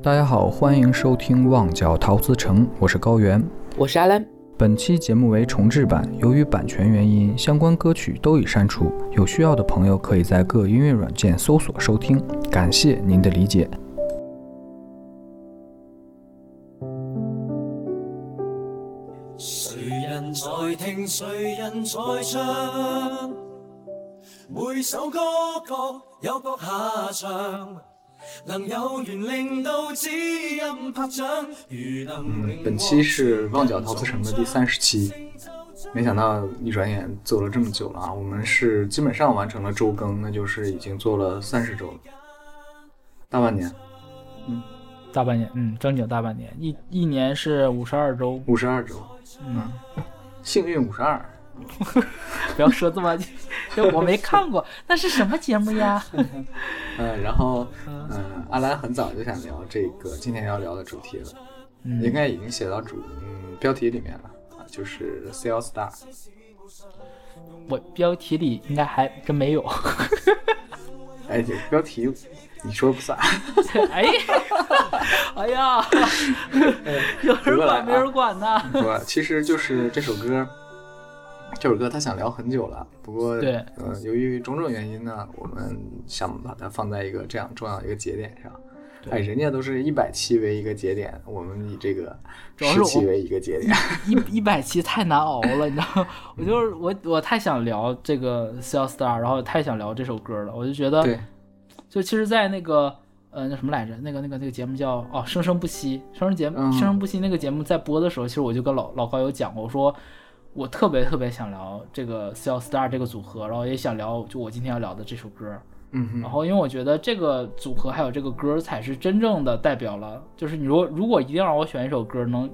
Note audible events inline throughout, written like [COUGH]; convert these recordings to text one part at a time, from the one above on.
大家好，欢迎收听《旺角陶瓷城》，我是高原，我是阿兰。本期节目为重制版，由于版权原因，相关歌曲都已删除。有需要的朋友可以在各音乐软件搜索收听，感谢您的理解。谁人在听？谁人在唱？每首歌各有各下场。能有缘令到知音拍掌。嗯，本期是旺角陶瓷城的第三十期，没想到一转眼做了这么久了啊！我们是基本上完成了周更，那就是已经做了三十周了，大半年。嗯，大半年，嗯，正经大半年，一一年是五十二周，五十二周，嗯，幸运五十二。[LAUGHS] 不要说这么，就我没看过，那是什么节目呀？[LAUGHS] 嗯，然后，嗯，阿兰很早就想聊这个今天要聊的主题了，应该已经写到主嗯标题里面了啊，就是 Sales Star。我标题里应该还真没有。[LAUGHS] 哎，这标题你说不算。哎，哎呀，有人管没人管呢。不，其实就是这首歌。这首歌他想聊很久了，不过对，呃，由于种种原因呢，我们想把它放在一个这样重要的一个节点上。哎，人家都是一百期为一个节点，我们以这个十期为一个节点。[LAUGHS] 一一百期太难熬了，你知道吗？[LAUGHS] 我就是我，我太想聊这个 c《Star》，然后太想聊这首歌了。我就觉得，对，就其实，在那个呃，那什么来着？那个那个那个节目叫哦，《生生不息》。生生节目，生生不息那个节目在播的时候，其实我就跟老老高有讲过，我说。我特别特别想聊这个 Cell Star 这个组合，然后也想聊就我今天要聊的这首歌，嗯，然后因为我觉得这个组合还有这个歌才是真正的代表了，就是你如果如果一定让我选一首歌能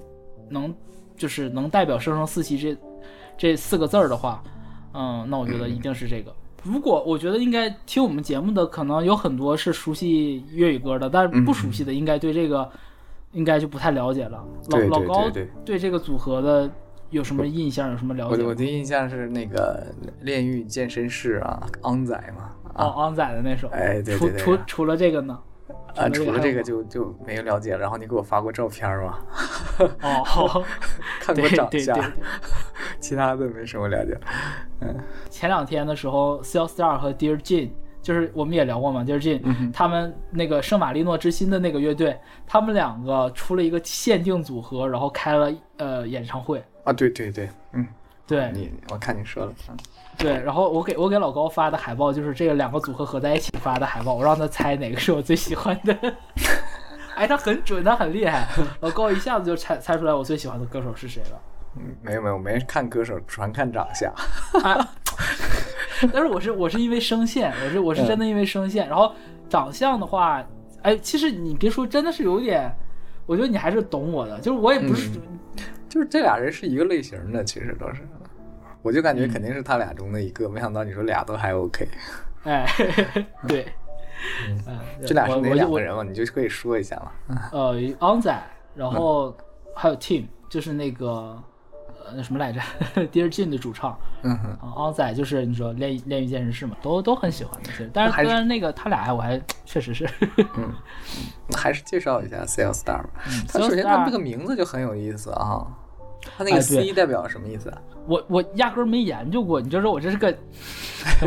能就是能代表生生四期这这四个字儿的话，嗯，那我觉得一定是这个。如果我觉得应该听我们节目的可能有很多是熟悉粤语歌的，但是不熟悉的应该对这个应该就不太了解了。老老高对这个组合的。有什么印象？有什么了解？我我的印象是那个炼狱健身室啊，昂仔嘛。哦，昂仔的那首。哎，对对对。除除除了这个呢？啊，除了这个就就没有了解。然后你给我发过照片吗？哦，[LAUGHS] 看过长相，[LAUGHS] 其他的没什么了解。嗯。前两天的时候，Cell Star 和 Dear Jane，就是我们也聊过嘛，Dear Jane，他们那个圣马力诺之心的那个乐队，他们两个出了一个限定组合，然后开了呃演唱会。啊，对对对，嗯，对。你，我看你说了，嗯，对，然后我给我给老高发的海报就是这个两个组合合在一起发的海报，我让他猜哪个是我最喜欢的，[LAUGHS] 哎，他很准，他很厉害，老高一下子就猜猜出来我最喜欢的歌手是谁了。嗯，没有没有，没看歌手，纯看长相。[LAUGHS] 但是我是我是因为声线，我是我是真的因为声线，然后长相的话，哎，其实你别说，真的是有点，我觉得你还是懂我的，就是我也不是。就是这俩人是一个类型的，其实都是，我就感觉肯定是他俩中的一个，没想到你说俩都还 OK，哎，[LAUGHS] 对，嗯，这俩是哪两个人嘛？你就可以说一下嘛。[LAUGHS] 呃，昂仔，然后还有 Tim，就是那个呃那什么来着，Dear Jane 的主唱，嗯哼，昂仔就是你说练练瑜健身室嘛，都都很喜欢那些，但是但是那个他俩我还确实是，嗯，还是介绍一下 Sales Star 吧。他首先他这个名字就很有意思啊。他那个 C 代表什么意思？我我压根儿没研究过，你就说我这是个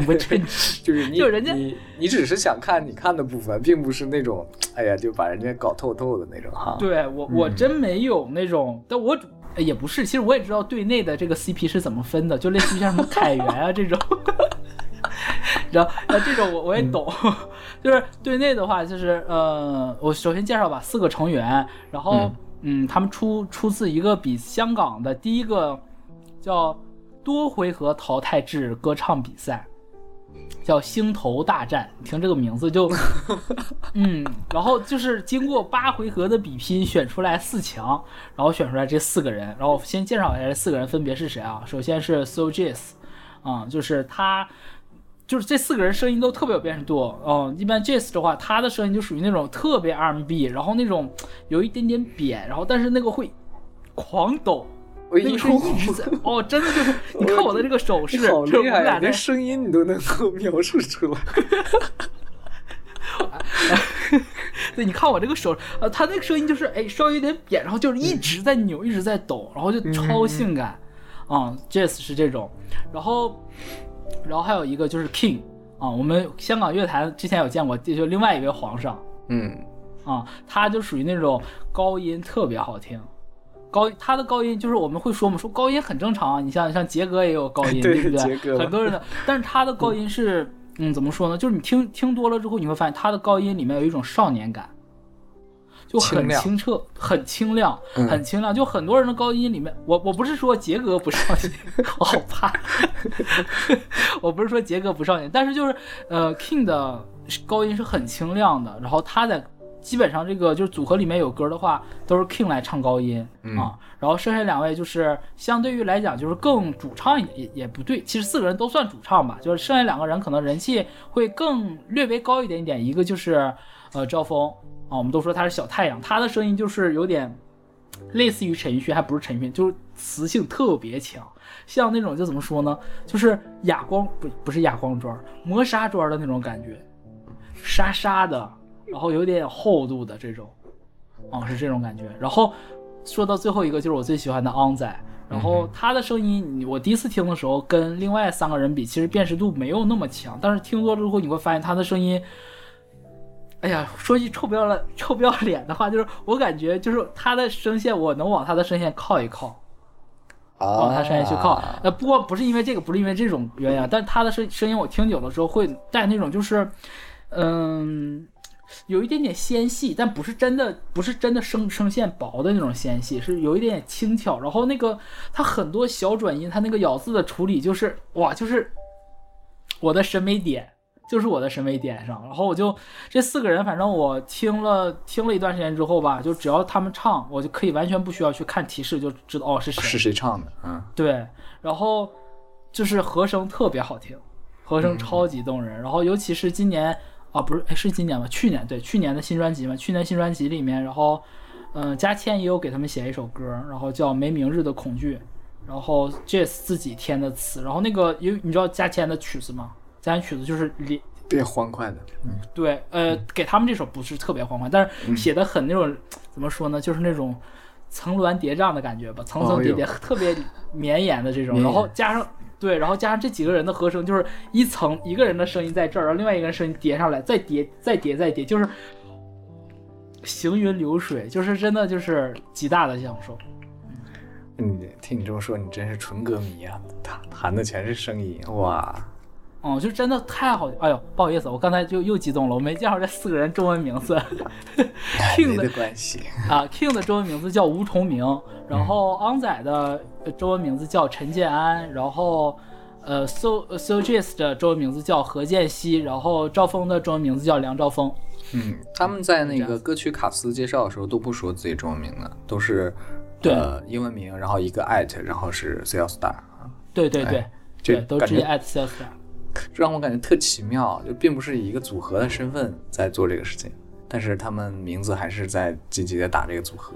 不真实，[LAUGHS] 就是就人家你你只是想看你看的部分，并不是那种哎呀就把人家搞透透的那种哈。对我我真没有那种，但我也不是，其实我也知道队内的这个 CP 是怎么分的，就类似于像什么凯源啊这种，[LAUGHS] 然后那这种我我也懂，[LAUGHS] 就是队内的话就是呃，我首先介绍吧，四个成员，然后。嗯，他们出出自一个比香港的第一个叫多回合淘汰制歌唱比赛，叫星头大战。听这个名字就，[LAUGHS] 嗯，然后就是经过八回合的比拼，选出来四强，然后选出来这四个人。然后先介绍一下这四个人分别是谁啊？首先是 So Jazz，啊，就是他。就是这四个人声音都特别有辨识度，嗯，一般 Jazz 的话，他的声音就属于那种特别 R&B，然后那种有一点点扁，然后但是那个会狂抖，那个声音一直在，哦，真的就是，[LAUGHS] 你看我的这个手势，好厉害，连声音你都能够 [LAUGHS] 描述出来。[LAUGHS] 对，你看我这个手，呃，他那个声音就是哎稍微有点扁，然后就是一直在扭，一直在抖，然后就超性感。啊、j a z z 是这种，然后然后还有一个就是 King 啊，我们香港乐坛之前有见过，就另外一位皇上。嗯，啊，他就属于那种高音特别好听，高他的高音就是我们会说嘛，说高音很正常啊，你像像杰哥也有高音，[LAUGHS] 对不对？很多人的，[LAUGHS] 但是他的高音是，嗯，怎么说呢？就是你听听多了之后，你会发现他的高音里面有一种少年感。就很清澈，很清亮，嗯很清亮。就很多人的高音里面，我我不是说杰哥不少年，我 [LAUGHS] 好怕。我不是说杰哥不少年，但是就是呃，King 的高音是很清亮的，然后他在基本上这个就是组合里面有歌的话，都是 King 来唱高音、嗯啊，然后剩下两位就是相对于来讲就是更主唱也也不对，其实四个人都算主唱吧，就是剩下两个人可能人气会更略微高一点点，一个就是呃赵峰啊，我们都说他是小太阳，他的声音就是有点。类似于陈奕迅，还不是陈奕迅，就是磁性特别强，像那种就怎么说呢，就是哑光不不是哑光砖，磨砂砖的那种感觉，沙沙的，然后有点厚度的这种，哦是这种感觉。然后说到最后一个就是我最喜欢的昂仔，然后他的声音，你我第一次听的时候跟另外三个人比，其实辨识度没有那么强，但是听多了之后你会发现他的声音。哎呀，说句臭不要脸、臭不要脸的话，就是我感觉就是他的声线，我能往他的声线靠一靠，往他声线去靠。不过不是因为这个，不是因为这种原因啊，但是他的声声音我听久了之后会带那种就是，嗯，有一点点纤细，但不是真的不是真的声声线薄的那种纤细，是有一点点轻巧。然后那个他很多小转音，他那个咬字的处理就是哇，就是我的审美点。就是我的审美点上，然后我就这四个人，反正我听了听了一段时间之后吧，就只要他们唱，我就可以完全不需要去看提示就知道哦是谁。是谁唱的？嗯，对，然后就是和声特别好听，和声超级动人。然后尤其是今年啊，不是哎是今年吧？去年对，去年的新专辑嘛，去年新专辑里面，然后嗯，嘉谦也有给他们写一首歌，然后叫《没明日的恐惧》，然后 Jazz 自己填的词，然后那个因为你知道嘉谦的曲子吗？嘉谦曲子就是连别欢快的，嗯对，呃，给他们这首不是特别欢快，但是写的很那种、怎么说呢，就是那种层峦叠嶂的感觉吧，层层叠叠，特别绵延的这种，然后加上对，然后加上这几个人的和声，就是一层一个人的声音在这儿，然后另外一个人声音叠上来，再叠再叠再叠，就是行云流水，就是真的就是极大的享受。嗯，听你这么说，你真是纯歌迷啊！弹弹的全是声音，哇！哦、就真的太好，哎呦，不好意思，我刚才就又激动了，我没介绍这四个人中文名字。[LAUGHS] King 的的关系，啊，King 的中文名字叫吴崇明，然后昂仔的呃中文名字叫陈建安，然后呃 So So Jazz 的中文名字叫何建熙，然后赵峰的中文名字叫梁兆峰。嗯，他们在那个歌曲卡斯介绍的时候都不说自己中文名的，都是对。呃英文名，然后一个 at，然后是 C L Star 啊，对对对、哎就对，都直接 at sales 的。让我感觉特奇妙，就并不是以一个组合的身份在做这个事情，但是他们名字还是在积极的打这个组合，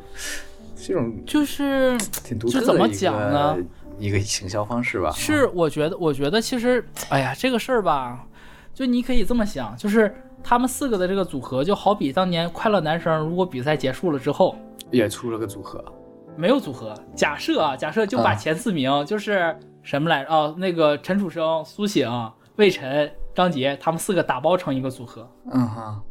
这种就是挺独就怎么讲呢一个行销方式吧。是，我觉得，我觉得其实，哎呀，这个事儿吧，就你可以这么想，就是他们四个的这个组合，就好比当年快乐男声，如果比赛结束了之后，也出了个组合，没有组合。假设啊，假设就把啊前四名、就是什么来着？哦，那个陈楚生、苏醒、魏晨、张杰他们四个打包成一个组合，嗯哈，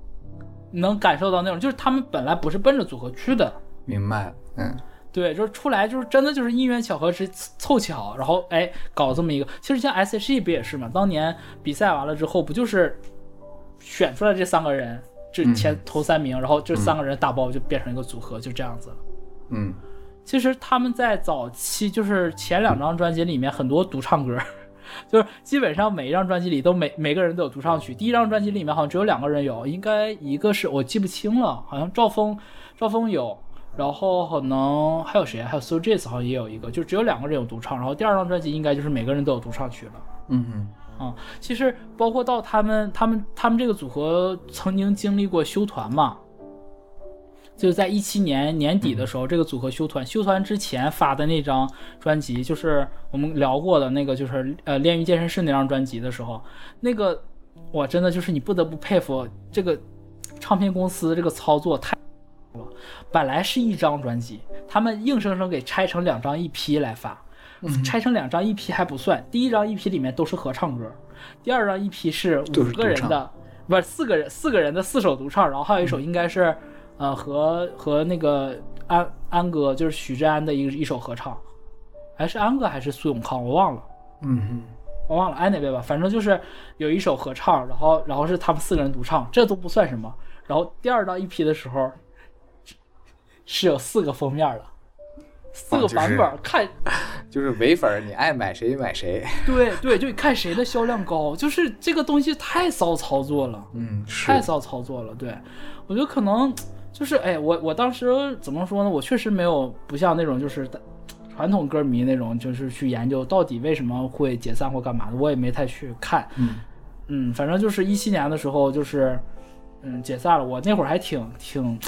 你能感受到那种，就是他们本来不是奔着组合去的。明白，嗯对，就是出来就是真的就是因缘巧合之凑巧，然后哎搞这么一个。其实像 S.H.E 不也是嘛？当年比赛完了之后，不就是选出来这三个人，这前嗯头三名，然后这三个人打包就变成一个组合，就这样子了。嗯其实他们在早期就是前两张专辑里面很多独唱歌，[LAUGHS] 就是基本上每一张专辑里都每每个人都有独唱曲。第一张专辑里面好像只有两个人有，应该一个是我记不清了，好像赵峰赵峰有，然后可能还有谁？还有 So Jazz 好像也有一个，就只有两个人有独唱。然后第二张专辑应该就是每个人都有独唱曲了。嗯嗯啊、其实包括到他们他们他们这个组合曾经经历过休团嘛，就是在一七年年底的时候，这个组合休团。休团之前发的那张专辑，就是我们聊过的那个，就是呃《炼狱健身室》那张专辑的时候，那个我，真的就是你不得不佩服这个唱片公司这个操作太了，本来是一张专辑，他们硬生生给拆成两张一批来发，拆成两张一批还不算，第一张一批里面都是合唱歌，第二张一批是五个人的，不是四个人四个人的四首独唱，然后还有一首应该是呃和和那个安安哥就是许志安的一个一首合唱，还是安哥还是苏永康？我忘了。嗯我忘了安哪位吧，反正就是有一首合唱，然后然后是他们四个人独唱，这都不算什么。然后第二张一批的时候是有四个封面的，四个就是版本，看 [LAUGHS] 就是唯粉，你爱买谁买谁。对对，就看谁的销量高，就是这个东西太骚操作了。嗯，是太骚操作了。对我觉得可能就是哎，我我当时怎么说呢？我确实没有不像那种就是传统歌迷那种，就是去研究到底为什么会解散或干嘛的，我也没太去看。嗯嗯，反正就是一七年的时候，就是嗯解散了。我那会儿还挺挺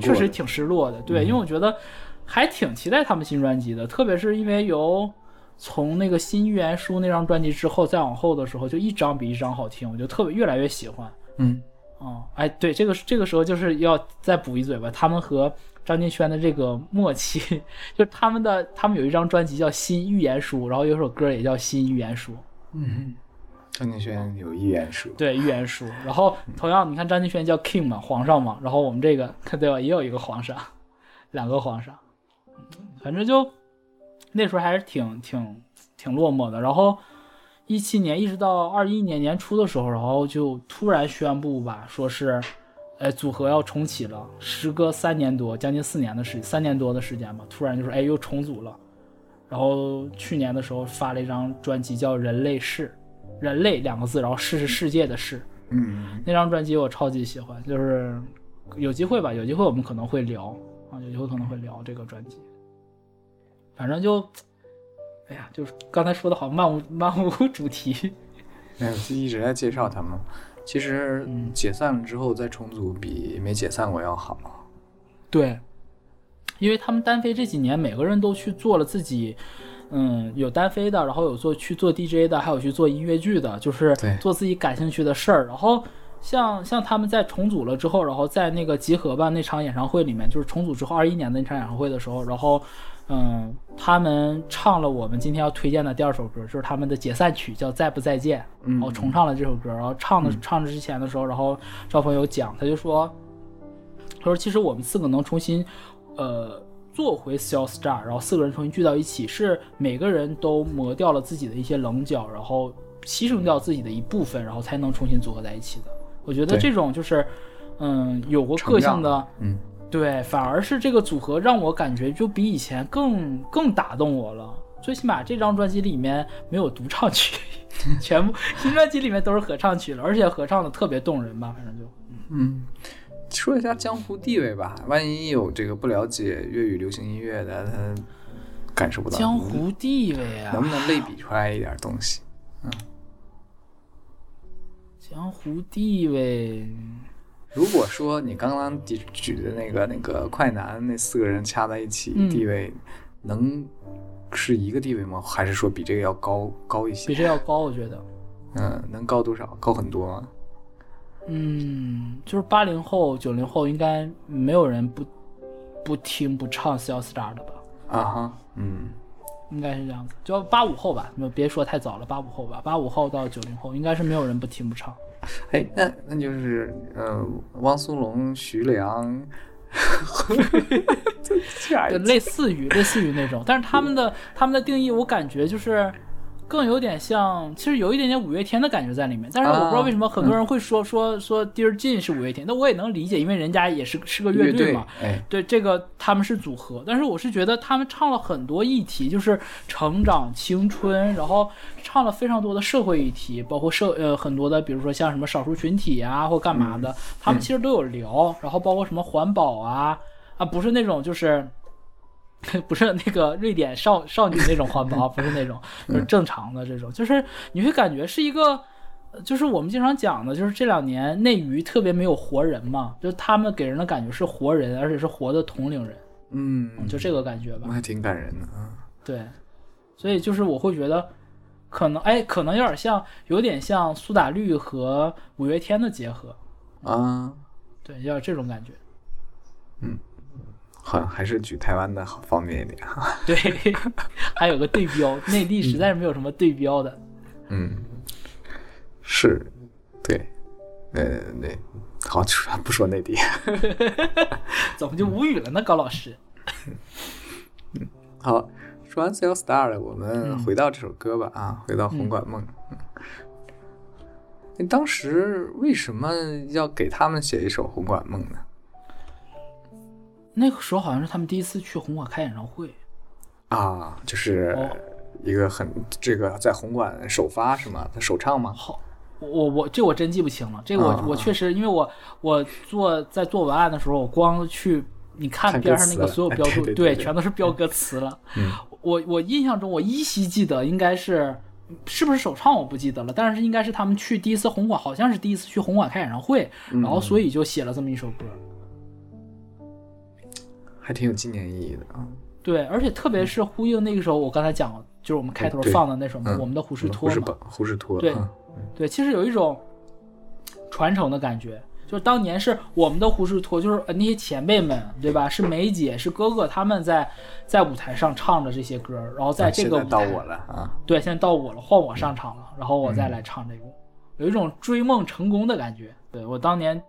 确实挺失落的。对，因为我觉得还挺期待他们新专辑的，特别是因为由从那个新预言书那张专辑之后，再往后的时候，就一张比一张好听，我就特别越来越喜欢。嗯哦，哎，对，这个这个时候就是要再补一嘴吧。他们和张敬轩的这个默契，[LAUGHS] 就是他们的他们有一张专辑叫《新预言书》，然后有首歌也叫《新预言书》。嗯，张敬轩有一言书。对，预言书。然后同样，你看张敬轩叫 King 嘛，皇上嘛，然后我们这个 [LAUGHS] 对吧，也有一个皇上，[LAUGHS] 两个皇上，反正就那时候还是挺挺挺落寞的。然后一七年一直到二一年年初的时候，然后就突然宣布吧，说是，哎，组合要重启了，时隔三年多，将近四年的时三年多的时间吧，突然就是哎又重组了。然后去年的时候发了一张专辑叫《人类世》，人类两个字，然后世是世界的世。嗯那张专辑我超级喜欢，就是有机会吧，有机会我们可能会聊啊，有机会可能会聊这个专辑。反正就，哎呀，就是刚才说的好漫无 [LAUGHS] 漫无主题。没有，就一直在介绍他们。其实嗯解散了之后再重组，比没解散过要好。对，因为他们单飞这几年，每个人都去做了自己，嗯，有单飞的，然后有做去做 DJ 的，还有去做音乐剧的，就是做自己感兴趣的事儿。然后像像他们在重组了之后，然后在那个集合吧那场演唱会里面，就是重组之后二一年的那场演唱会的时候，然后。嗯，他们唱了我们今天要推荐的第二首歌，就是他们的解散曲，叫《再不再见》。嗯然后重唱了这首歌，然后唱的唱之前的时候，然后赵鹏有讲，他就说，他说其实我们四个能重新，呃，做回 Still Star，然后四个人重新聚到一起，是每个人都磨掉了自己的一些棱角，然后牺牲掉自己的一部分，然后才能重新组合在一起的。我觉得这种就是，嗯，有过个性的，嗯，对，反而是这个组合让我感觉就比以前更更打动我了。最起码这张专辑里面没有独唱曲，[LAUGHS] 全部新专辑里面都是合唱曲了，而且合唱的特别动人吧，反正就嗯，说一下江湖地位吧。万一有这个不了解粤语流行音乐的，他感受不到江湖地位啊，能不能类比出来一点东西？嗯江湖地位，如果说你刚刚举举的那个那个快男那四个人掐在一起，嗯地位能是一个地位吗？还是说比这个要高高一比些？这要高，我觉得。嗯，能高多少？高很多吗？嗯，就是八零后、九零后应该没有人不不听不唱《Still Star》的吧？啊哈，嗯，应该是这样子，就八五后吧，没有别说太早了，八五后吧，八五后到九零后应该是没有人不听不唱。哎，那那就是呃，汪苏泷、徐良，[LAUGHS] [LAUGHS] 类似于类似于那种，但是他们的他们的定义，我感觉就是更有点像，其实有一点点五月天的感觉在里面。但是我不知道为什么很多人会说、说说 Dear Jane 是五月天，那我也能理解，因为人家也是是个乐乐队队嘛。，哎，对这个他们是组合，但是我是觉得他们唱了很多议题，就是成长、青春，然后唱了非常多的社会议题，包括社呃很多的，比如说像什么少数群体啊或干嘛的，他们其实都有聊，然后包括什么环保啊啊，不是那种就是。[LAUGHS] 不是那个瑞典少少女那种环保，不是那种，就是正常的这种，就是你会感觉是一个，呃就是我们经常讲的，就是这两年内娱特别没有活人嘛，就他们给人的感觉是活人，而且是活的同龄人，嗯，就这个感觉吧那。还挺感人的啊。对，所以就是我会觉得，可能哎，可能有点像，有点像苏打绿和五月天的结合。啊，对，有点这种感觉。好像还是举台湾的好方便一点哈。[LAUGHS] 对，[LAUGHS] 还有个对标，[LAUGHS] 内地实在是没有什么对标的。嗯，是，对，呃，那，好，不说内地。怎么就无语了呢，高老师？嗯好，说完《Cell Star》了，我们嗯回到这首歌吧。啊，回到《红馆梦》。嗯你当时为什么要给他们写一首《红馆梦》呢？那个时候好像是他们第一次去红馆开演唱会，啊，就是哦一个很这个在红馆首发是吗？他首唱吗？好，我我这我真记不清了。这个我、啊我确实，因为我我做在做文案的时候，我光去你看边上那个所有标注，对对对对全都是标歌词了。嗯我我印象中，我依稀记得应该是是不是首唱我不记得了，但是应该是他们去第一次红馆，好像是第一次去红馆开演唱会，嗯然后所以就写了这么一首歌。还挺有纪念意义的啊。对，而且特别是呼应那个时候，我刚才讲，就是我们开头放的那首我们的胡适托胡士托，对嗯对，其实有一种传承的感觉，就是当年是我们的胡适托，就是呃那些前辈们，对吧？是梅姐，是哥哥，他们在在舞台上唱着这些歌，然后在这个舞台我了啊。对，现在到我了，换我上场了，然后我再来唱这个，有一种追梦成功的感觉。对我当年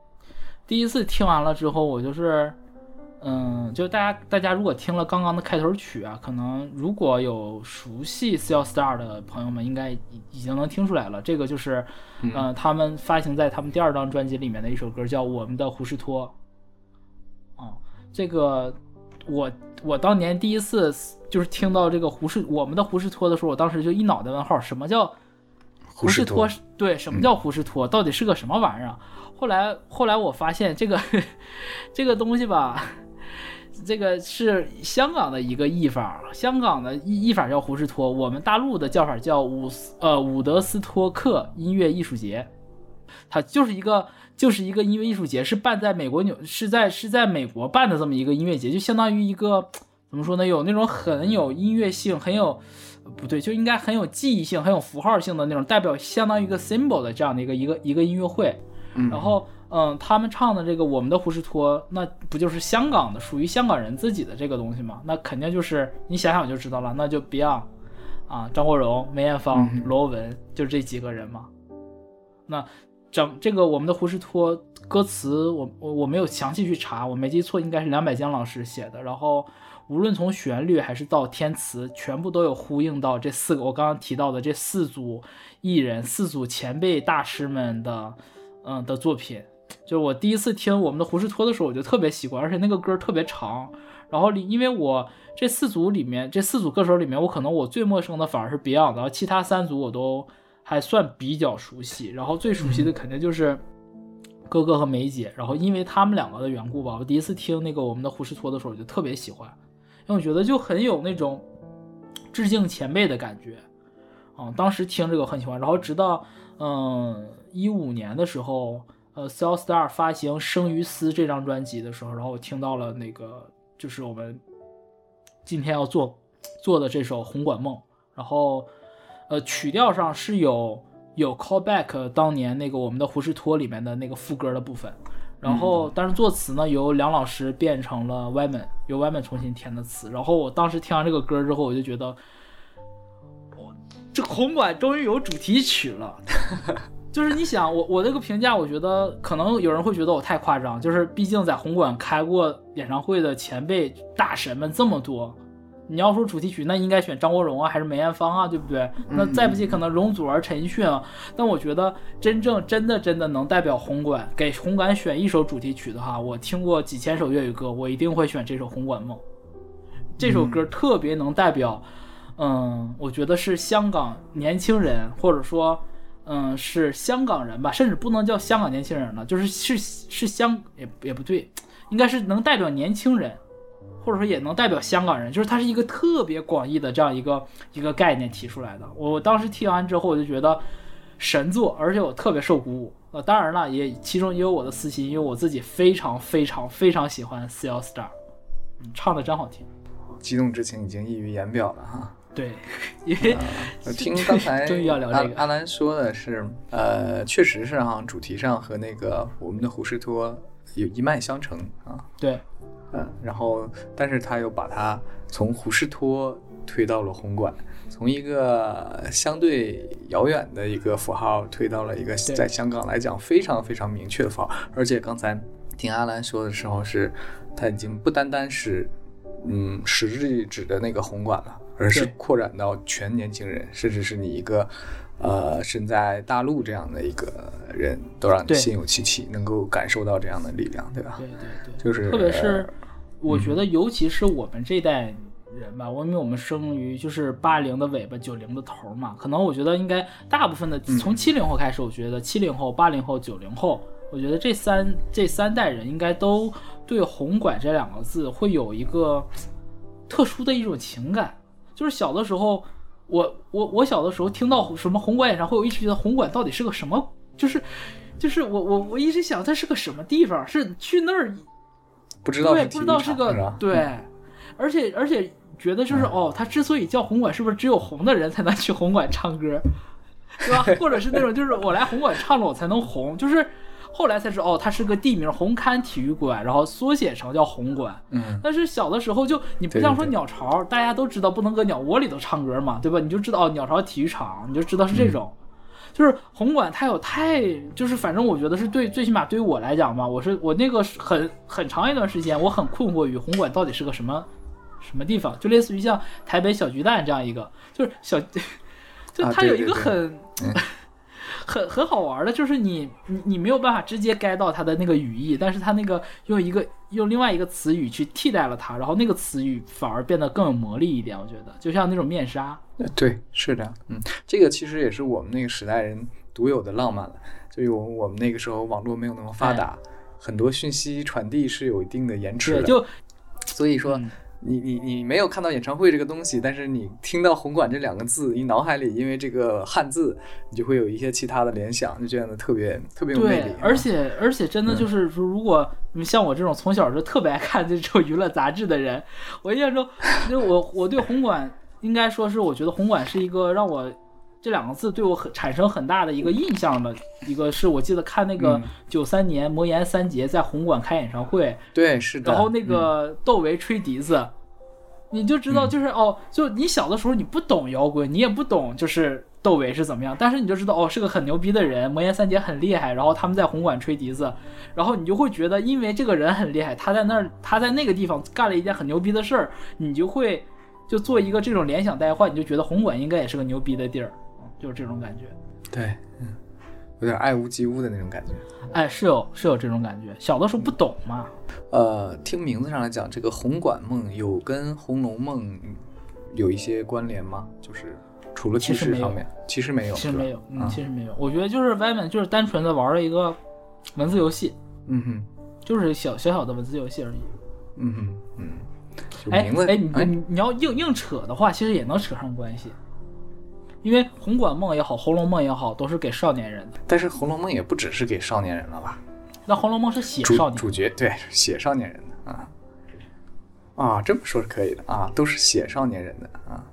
第一次听完了之后，我就是，嗯，就大家大家如果听了刚刚的开头曲啊，可能如果有熟悉 s e l l Star 的朋友们，应该已已经能听出来了，这个就是，嗯、他们发行在他们第二张专辑里面的一首歌，叫《我们的胡士托》。啊、这个我我当年第一次就是听到这个胡士我们的胡士托的时候，我当时就一脑袋问号，什么叫胡士托？对，什么叫胡士托？到底是个什么玩意儿啊？后来后来我发现这个 [LAUGHS] 这个东西吧。这个是香港的一个译法，香港的译译法叫胡士托，我们大陆的叫法叫伍斯呃伍德斯托克音乐艺术节，它就是一个就是一个音乐艺术节，是办在美国纽是在是在美国办的这么一个音乐节，就相当于一个怎么说呢，有那种很有音乐性，很有不对，就应该很有记忆性、很有符号性的那种代表，相当于一个 symbol 的这样的一个一个一个音乐会。嗯然后，嗯，他们唱的这个《我们的胡士托》，那不就是香港的，属于香港人自己的这个东西吗？那肯定就是你想想就知道了，那就 Beyond 啊，张国荣、梅艳芳、嗯罗文，就这几个人嘛。那整这个《我们的胡士托》歌词我，我我没有详细去查，我没记错，应该是梁百江老师写的。然后，无论从旋律还是到填词，全部都有呼应到这四个我刚刚提到的这四组艺人、四组前辈大师们的。嗯的作品，就是我第一次听我们的胡士托的时候，我就特别喜欢，而且那个歌特别长。然后里，因为我这四组里面，这四组歌手里面，我可能我最陌生的反而是 Beyond，然后其他三组我都还算比较熟悉。然后最熟悉的肯定就是哥哥和梅姐。然后因为他们两个的缘故吧，我第一次听那个我们的胡士托的时候，我就特别喜欢，因为我觉得就很有那种致敬前辈的感觉。啊、当时听这个很喜欢，然后直到嗯一五年的时候，呃，Cell Star 发行《生于斯》这张专辑的时候，然后我听到了那个就是我们今天要做做的这首《红馆梦》，然后呃曲调上是有有 callback 当年那个我们的胡士托里面的那个副歌的部分，然后但是作词呢由梁老师变成了 Wyman，由 Wyman 重新填的词，然后我当时听完这个歌之后，我就觉得。这红馆终于有主题曲了，[LAUGHS] 就是你想我我这个评价，我觉得可能有人会觉得我太夸张，就是毕竟在红馆开过演唱会的前辈大神们这么多，你要说主题曲，那应该选张国荣啊，还是梅艳芳啊，对不对？那再不济可能容祖儿、陈奕迅啊。但我觉得真正真的真的能代表红馆，给红馆选一首主题曲的话，我听过几千首粤语歌，我一定会选这首《红馆梦》。这首歌特别能代表。嗯，我觉得是香港年轻人，或者说，嗯，是香港人吧，甚至不能叫香港年轻人了，就是是是香也也不对，应该是能代表年轻人，或者说也能代表香港人，就是它是一个特别广义的这样一个一个概念提出来的。我当时听完之后，我就觉得神作，而且我特别受鼓舞。呃，当然了，也其中也有我的私心，因为我自己非常非常非常喜欢 Cell Star，嗯，唱的真好听。激动之情已经溢于言表了哈。对，[LAUGHS] 因为 [LAUGHS] 我听刚才终于要聊这个阿阿兰说的是，呃，确实是哈，主题上和那个我们的胡适托有一脉相承啊。对，嗯，然后但是他又把它从胡适托推到了红馆，从一个相对遥远的一个符号推到了一个在香港来讲非常非常明确的符号。而且刚才听阿兰说的时候是，他已经不单单是嗯实质指的那个红馆了，而是扩展到全年轻人，甚至是你一个。呃，身在大陆这样的一个人，都让你心有戚戚，能够感受到这样的力量，对吧？对对对。就是特别是我觉嗯得，尤其是我们这代人吧，因为我们生于就是八零的尾巴，九零的头嘛，可能我觉得应该大部分的嗯从七零后开始，我觉得七零后、八零后、九零后，我觉得这三这三代人应该都对“红馆”这两个字会有一个特殊的一种情感，就是小的时候。我我我小的时候听到什么红馆演唱会，我一直觉得红馆到底是个什么，就是就是我我我一直想它是个什么地方，是去那儿对，不知道不知道是个？对，而且而且觉得就是、嗯哦，他之所以叫红馆，是不是只有红的人才能去红馆唱歌，对吧？或者是那种就是我来红馆唱了我才能红，就是后来才知道哦，它是个地名红磡体育馆，然后缩写成叫红馆。嗯，但是小的时候就你不像说对鸟巢，大家都知道不能搁鸟窝里头唱歌嘛，对吧？你就知道哦，鸟巢体育场，你就知道是嗯这种。就是红馆，它有太就是，反正我觉得是对，最起码对于我来讲吧，我是我那个是很很长一段时间，我很困惑于红馆到底是个什么什么地方，就类似于像台北小巨蛋这样一个，就是小，[LAUGHS] 就啊它有一个对对对很、很很好玩的，就是你你你没有办法直接 get 到它的那个语义，但是它那个用一个用另外一个词语去替代了它，然后那个词语反而变得更有魔力一点，我觉得就像那种面纱，呃对，是这样。嗯，这个其实也是我们那个时代人独有的浪漫了。就有我们那个时候网络没有那么发达，很多讯息传递是有一定的延迟对，的。就所以说，嗯你你你没有看到演唱会这个东西，但是你听到红馆这两个字，你脑海里因为这个汉字，你就会有一些其他的联想，就觉得特别特别有魅力。而且而且真的就是说，如果你像我这种从小就特别爱看这种娱乐杂志的人，我印象中，就我我对红馆应该说是，我觉得红馆是一个让我这两个字对我很产生很大的一个印象的一个，是我记得看那个嗯。九三年魔岩三杰在红馆开演唱会，对，是的。然后那嗯。个窦唯吹笛子，你就知道就是、哦，就你小的时候你不懂摇滚，你也不懂就是窦唯是怎么样，但是你就知道哦是个很牛逼的人，魔岩三杰很厉害，然后他们在红馆吹笛子，然后你就会觉得因为这个人很厉害，他在那儿他在那个地方干了一件很牛逼的事儿，你就会就做一个这种联想代换，你就觉得红馆应该也是个牛逼的地儿，就是这种感觉。对，嗯，有点爱屋及乌的那种感觉。哎，是有是有这种感觉，小的时候不懂嘛，呃，听名字上来讲，这个红馆梦有跟《红楼梦》有一些关联吗？就是除了其实没有叙事方面，其实没有，其实没有，其实没有。我觉得就是外面就是单纯的玩了一个文字游戏，嗯哼，就是小小小的文字游戏而已。嗯哼，嗯，就哎哎，你你你要硬硬扯的话，其实也能扯上关系，因为红馆梦也好，红楼梦也好，都是给少年人的。但是《红楼梦》也不只是给少年人了吧？那红楼梦是写少年主角对写少年人的啊啊，这么说是可以的啊，都是写少年人的啊。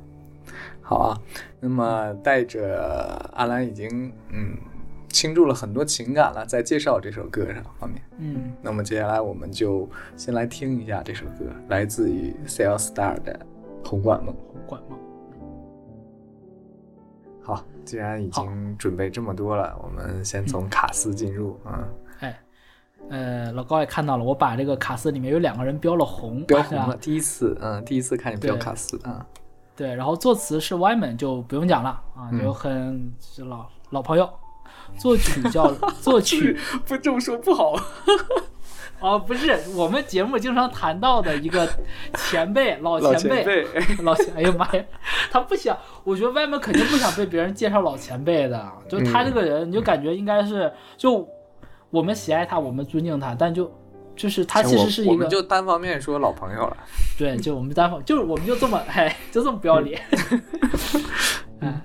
好啊，那么带着阿兰已经嗯倾注了很多情感了，在介绍这首歌上方面。嗯，那么接下来我们就先来听一下这首歌，来自于 Cell Star 的《红馆梦》。红馆梦。好，既然已经准备这么多了，我们先从卡斯进入啊，哎，呃，老高也看到了，我把这个卡斯里面有两个人标了红，标红了，第一次，嗯，第一次看你标卡斯啊，对，然后作词是 Wyman 就不用讲了啊，嗯。就很是老老朋友。作曲叫作曲 [LAUGHS] 不这么说不好。[LAUGHS] 哦，不是我们节目经常谈到的一个前辈，老老前前辈，老前，哎呀妈呀，他不想，我觉得外面肯定不想被别人介绍老前辈的，就他这个人，你就感觉应该是，就我们喜爱他，我们尊敬他，但就就是他其实是一个我我们，就单方面说老朋友了。对，就我们单方，就是我们就这么，哎，就这么不要脸，[LAUGHS] 哎，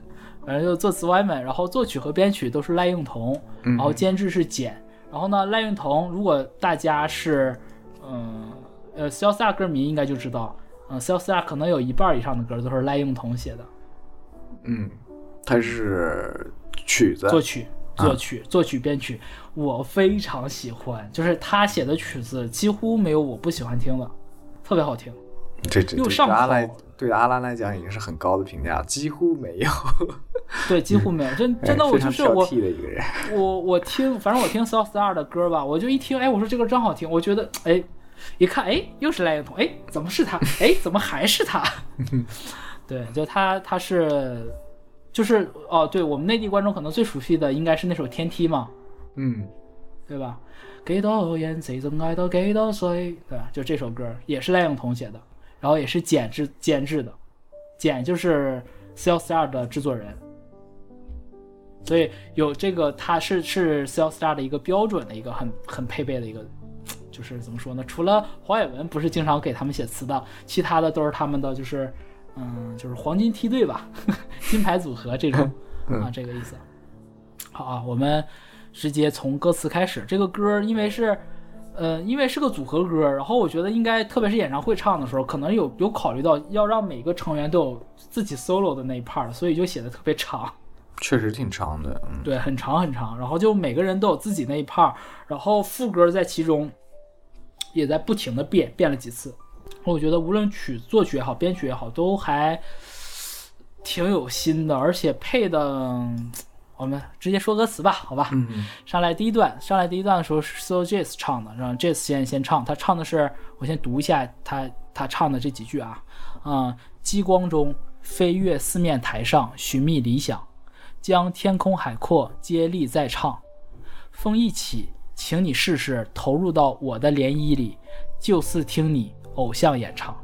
反正就作词 Wyman，然后作曲和编曲都是赖应彤，嗯。然后监制是简，然后呢，赖运彤，如果大家是，嗯，呃 e s a 歌迷应该就知道，嗯 e s a 可能有一半以上的歌都是赖运彤写的，嗯，他是曲子。作曲，啊。作曲、作曲编曲，我非常喜欢，就是他写的曲子几乎没有我不喜欢听的，特别好听。这这又上口对阿兰来讲已经是很高的评价，几乎没有。[LAUGHS] 对，几乎没有，真真的，我就是我。我我听，反正我听 South Star 的歌吧，我就一听，哎，我说这歌真好听，我觉得，哎，一看，哎，又是赖永彤，哎，怎么是他？哎，怎么还是他？[LAUGHS] 对，就他，他是，就是哦，对我们内地观众可能最熟悉的应该是那首《天梯》嘛，嗯，对吧？给多人誰仲愛到幾多岁，对吧？就这首歌也是赖永彤写的，然后也是简制监制的，简就是 C L Star 的制作人，所以有这个他是是 C L Star 的一个标准的一个很很配备的一个，就是怎么说呢？除了黄伟文不是经常给他们写词的，其他的都是他们的就是嗯就是黄金梯队吧，[LAUGHS] 金牌组合这种啊这个意思。好啊，我们。直接从歌词开始，这个歌因为是，呃，因为是个组合歌，然后我觉得应该，特别是演唱会唱的时候，可能有有考虑到要让每个成员都有自己 solo 的那一 part，所以就写的特别长。确实挺长的，嗯，對，很长很长，然后就每个人都有自己那一 part，然后副歌在其中也在不停的变，变了几次。我觉得无论曲作曲也好，编曲也好，都还挺有心的，而且配的。我们直接说歌词吧，好吧。嗯，上来第一段，上来第一段的时候是 So Jazz 唱的，让 Jazz 先先唱，他唱的是，我先读一下他他唱的这几句啊，嗯，激光中飞越四面台上，寻觅理想，将天空海阔接力再唱，风一起，请你试试投入到我的涟漪里，就似听你偶像演唱。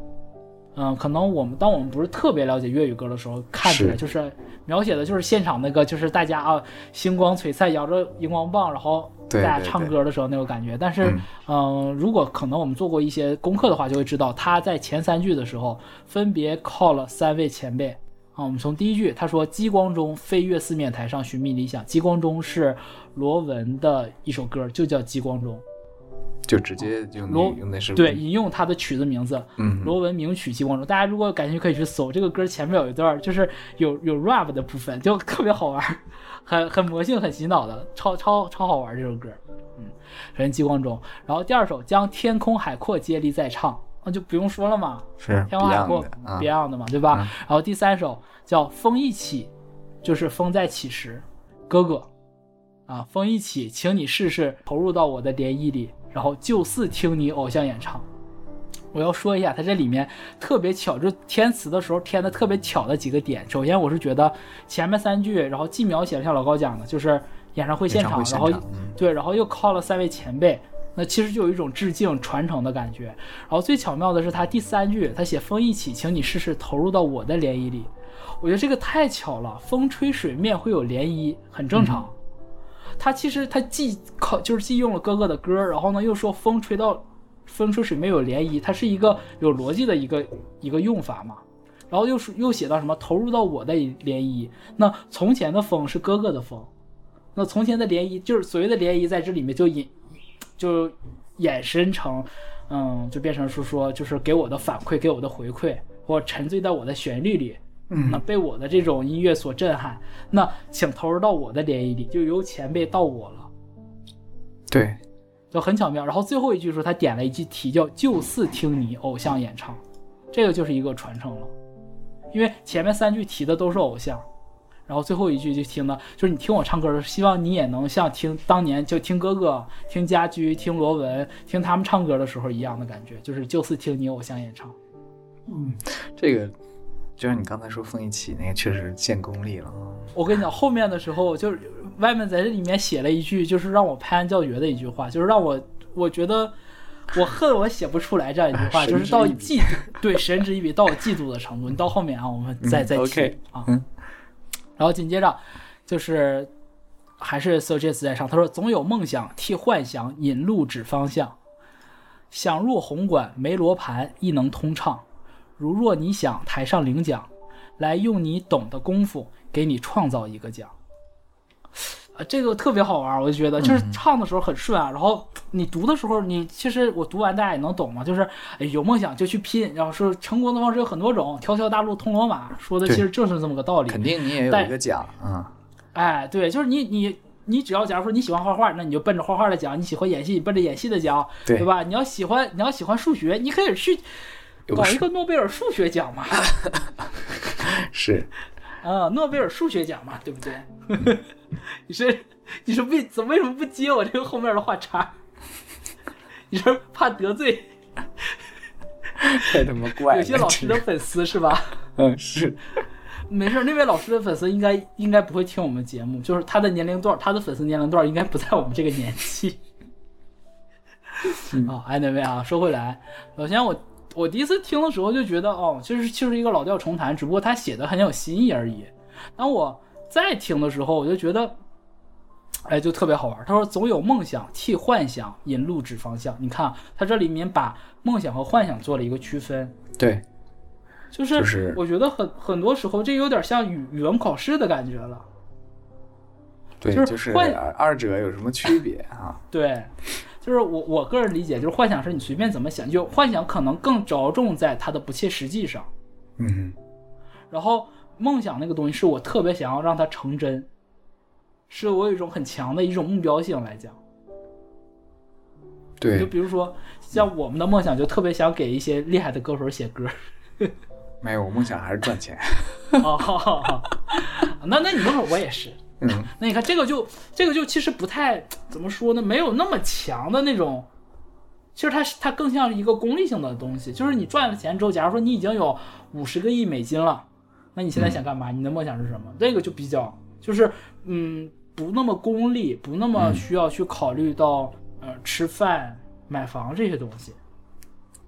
嗯，可能我们当我们不是特别了解粤语歌的时候，看起来就是描写的就是现场那个，就是大家啊星光璀璨，摇着荧光棒，然后大家唱歌的时候那种感觉。但是，嗯，如果可能我们做过一些功课的话，就会知道他在前三句的时候分别 call 了三位前辈啊。我们从第一句，他说激光中飞越四面台上寻觅理想，激光中是罗文的一首歌，就叫激光中。就直接用罗对引用他的曲子名字，嗯，罗文名曲《激光中》，大家如果感兴趣可以去搜这个歌，前面有一段就是有有 rap 的部分，就特别好玩，很很魔性、很洗脑的，超超超好玩这首歌。嗯，首先《激光中》，然后第二首将天空海阔接力再唱，那就不用说了嘛，是天空海阔 Beyond 的嘛，对吧？嗯然后第三首叫《风一起》，就是风在起时，哥哥啊，风一起，请你试试投入到我的涟漪裡。然后就似听你偶像演唱，我要说一下，它这里面特别巧，就填词的时候填的特别巧的几个点。首先，我是觉得前面三句，然后既描写了像老高讲的，就是演唱會現場，現場然后、嗯、對，然后又 call 了三位前辈，那其实就有一种致敬传承的感觉。然后最巧妙的是他第三句，他写“风一起，请你试试投入到我的涟漪里。我觉得这个太巧了，风吹水面会有涟漪，很正常。嗯他其实他既靠就是既用了哥哥的歌，然后呢又说风吹到风吹水面有涟漪，它是一个有逻辑的一个一个用法嘛。然后又是又写到什么投入到我的涟漪，那从前的风是哥哥的风，那从前的涟漪就是所谓的涟漪在这里面就引就衍生成，嗯，就变成是说就是给我的反馈，给我的回馈，或沉醉到我的旋律里。嗯，那被我的这种音乐所震撼，那请投入到我的涟漪里，就由前辈到我了。对，就很巧妙。然后最后一句说他点了一句题叫“就似听你偶像演唱”，这个就是一个传承了。因为前面三句提的都是偶像，然后最后一句就听的，就是你听我唱歌的时候，希望你也能像听当年就听哥哥、听家居、听罗文、听他们唱歌的时候一样的感觉，就是就似听你偶像演唱。嗯，這個。就像你刚才说风一起那个，确实见功力了。我跟你讲，后面的时候就是外面在这里面写了一句，就是让我拍案叫绝的一句话，就是让我我觉得我恨我写不出来这样一句话，就是到嫉妒，对，神之一笔到我嫉妒的程度。你到后面啊，我们再再提、嗯 okay, 啊。嗯。然后紧接着就是还是 s o j e s 在上，他说总有梦想替幻想引路指方向，想入红馆没罗盘亦能通暢。如若你想台上领奖，来用你懂的功夫给你创造一个奖。啊，这个特别好玩，我就觉得，就是唱的时候很顺啊。然后你读的时候，你其实我读完大家也能懂嘛，就是哎有梦想就去拼，然后说成功的方式有很多种，条条大路通罗马，说的其实正是这么个道理。肯定你也有一个奖啊。哎，对，就是你你你只要假如说你喜欢画画，那你就奔着画画的讲；你喜欢演戏，你奔着演戏的讲，对对吧？你要喜欢你要喜欢数学，你可以去搞一个诺贝尔数学奖嘛，[LAUGHS] 是啊，诺贝尔数学奖嘛，对不对？[LAUGHS] 你是你是为怎么为什么不接我这个后面的话茬？你是怕得罪太他妈怪了。有些老师的粉丝是吧？嗯是没事，那位老师的粉丝应该应该不会听我们节目，就是他的年龄段，他的粉丝年龄段应该不在我们这个年纪。啊、a n y w a y 啊，说回来，首先我我第一次听的时候就觉得，哦，其实就是一个老调重弹，只不过他写的很有新意而已。当我再听的时候，我就觉得，哎，就特别好玩。他说，总有梦想替幻想引路指方向。你看啊，他这里面把梦想和幻想做了一个区分。对，就是就是我觉得很很多时候这有点像语语文考试的感觉了。对，就是就是幻二者有什么区别啊？对，[LAUGHS] 就是我我个人理解，就是幻想是你随便怎么想，就幻想可能更着重在它的不切实际上，嗯然后梦想那个东西是我特别想要让它成真，是我有一种很强的一种目标性来讲。对就，比如说像我们的梦想，就特别想给一些厉害的歌手写歌。没有，我梦想还是赚钱。[LAUGHS] 哦，好好好，那那你那会儿我也是。嗯，[LAUGHS] 那你看这个就这个就其实不太怎么说呢，没有那么强的那种，其实它是它更像是一个功利性的东西，就是你赚了钱之后，假如说你已经有五十个亿美金了，那你现在想干嘛？你的梦想是什么？这个就比较就是嗯不那么功利，不那么需要去考虑到、呃吃饭、买房这些东西。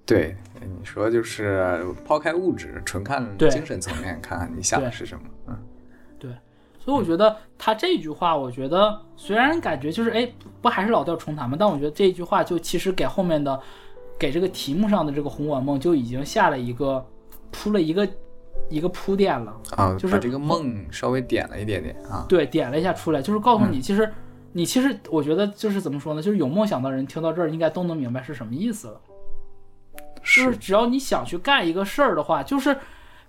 对，你说就是抛开物质，纯看精神层面，看看你想的是什么。嗯，所以我觉得他这句话，我觉得虽然感觉就是哎，不还是老调重弹吗？但我觉得这句话就其实给后面的，给这个题目上的这个红馆梦就已经下了一个铺了一个一个铺垫了。啊，就是把这个梦稍微点了一点点啊。对，点了一下出来，就是告诉你，其实你其实我觉得就是怎么说呢？就是有梦想的人听到这儿应该都能明白是什么意思了。就是只要你想去干一个事儿的话，就是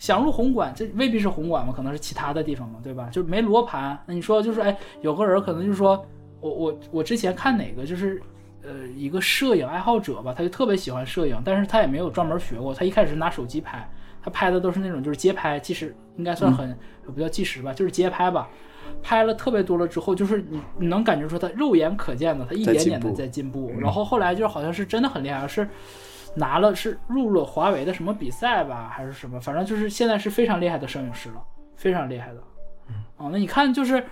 想入红馆，这未必是红馆嘛，可能是其他的地方嘛，对吧？就是没罗盘，那你说就是哎，有个人可能就是说我我我之前看哪个就是呃一个摄影爱好者吧，他就特别喜欢摄影，但是他也没有专门学过，他一开始是拿手机拍，他拍的都是那种就是街拍，即使应该算很、不叫纪实吧，就是街拍吧。拍了特别多了之后，就是你你能感觉出他肉眼可见的，他一点点的进步在进步。然后后来就是好像是真的很厉害，是拿了是入了华为的什么比赛吧，还是什么，反正就是现在是非常厉害的摄影师了，非常厉害的。嗯哦，那你看就是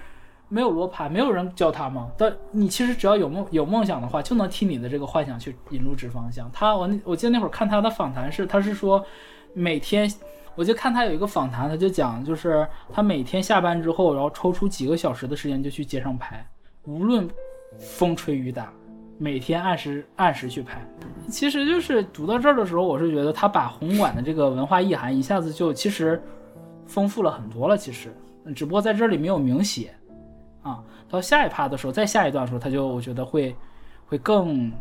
没有罗盘，没有人教他吗？但你其实只要有梦有梦想的话，就能替你的这个幻想去引路指方向。他我那我记得那会儿看他的访谈是，他是说每天。我就看他有一个访谈，他就讲，就是他每天下班之后，然后抽出几个小时的时间就去街上拍，无论风吹雨打，每天按时按时去拍。其实就是读到这儿的时候，我是觉得他把红馆的这个文化意涵一下子就其实丰富了很多了。其实，只不过在这里没有明写啊。到下一趴的时候，再下一段的时候，他就我觉得会会更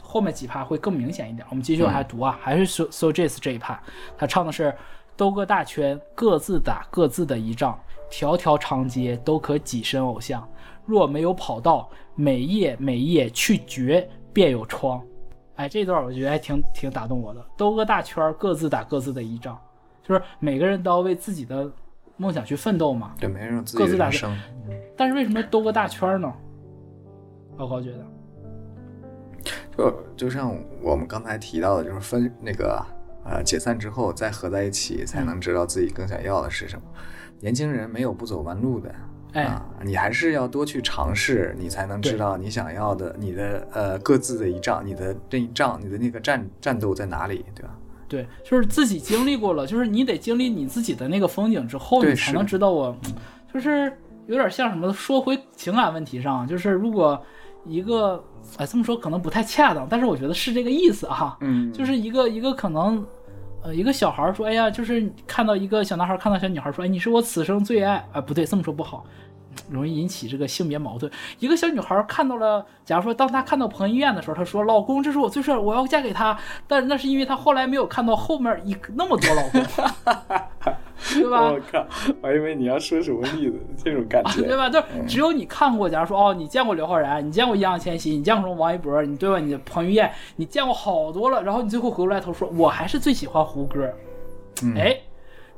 后面几趴会更明显一点。我们继续往下读啊，还是 so so j a s 这一趴，他唱的是。兜个大圈，各自打各自的一仗，条条长街都可跻身偶像。若没有跑道，每夜每夜去掘便有窗。哎，这段我觉得还挺挺打动我的。兜个大圈，各自打各自的一仗，就是每个人都要为自己的梦想去奋斗嘛。对，每个人各自打己的人生。但是为什么兜个大圈呢？老高觉得，就就像我们刚才提到的，就是分那个呃解散之后再合在一起，才能知道自己更想要的是什么。年轻人没有不走弯路的。哎，啊，你还是要多去尝试，你才能知道你想要的，你的呃各自的一仗，你的这一仗，你的那个战战斗在哪里，对吧？对，就是自己经历过了，就是你得经历你自己的那个风景之后，你才能知道我，就是有点像什么。说回情感问题上，就是如果一个，哎，这么说可能不太恰当，但是我觉得是这个意思哈。嗯就是一个一个可能，呃，一个小孩说，哎呀，就是看到一个小男孩看到小女孩说，哎，你是我此生最爱，啊、不对，这么说不好。容易引起这个性别矛盾。一个小女孩看到了，假如说当她看到彭于晏的时候，她说：“老公，这是我最帅，我要嫁给他。”但是那是因为她后来没有看到后面一那么多老公。对吧？我靠，我还以为你要说什么例子，这种感觉，[LAUGHS] 对吧？就是只有你看过，假如说哦，你见过刘昊然，你见过易烊千玺，你见过什么王一博，你对吧？你彭于晏，你见过好多了，然后你最后回过来头说，我还是最喜欢胡歌。嗯哎，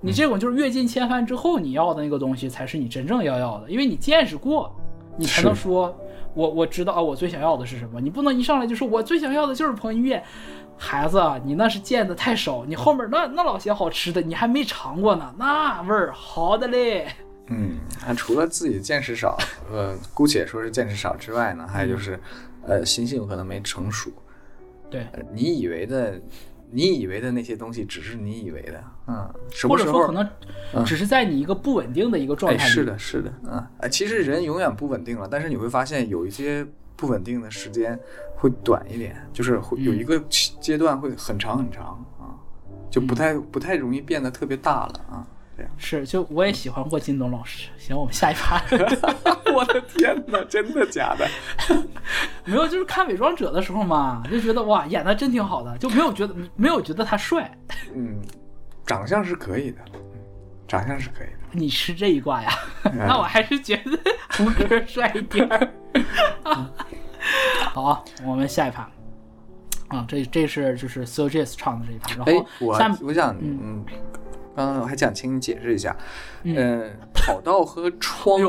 你这种就是阅尽千帆之后，你要的那个东西才是你真正要要的，因为你见识过，你才能说，我我知道啊，我最想要的是什么。你不能一上来就说我最想要的就是彭于晏。孩子啊，你那是见的太少，你后面那那老些好吃的，你还没尝过呢，那味儿好的嘞。嗯，他除了自己见识少，呃，姑且说是见识少之外呢，还有就是，呃，心性可能没成熟。对，呃你以为的，你以为的那些东西，只是你以为的，嗯，什或么时候者说可能只是在你一个不稳定的一个状哎，态里。是的，是的，嗯，哎，其实人永远不稳定了，但是你会发现有一些不稳定的时间会短一点，就是会有一个阶段会很长很长啊，就不太不太容易变得特别大了啊，这样。是，就我也喜欢过靳东老师。行，我们下一趴。[LAUGHS] 我的天哪，真的假的？[LAUGHS] 没有，就是看《伪装者》的时候嘛，就觉得哇，演的真挺好的，就没有觉得没有觉得他帅。嗯，长相是可以的，长相是可以的。你吃这一卦呀？那我还是觉得胡歌帅一点儿。[LAUGHS] 好，我们下一趴。啊，这这是就是 So Jazz 唱的这一趴，然哎后，我下面我想，嗯，刚刚我还想请你解释一下，嗯，跑道和窗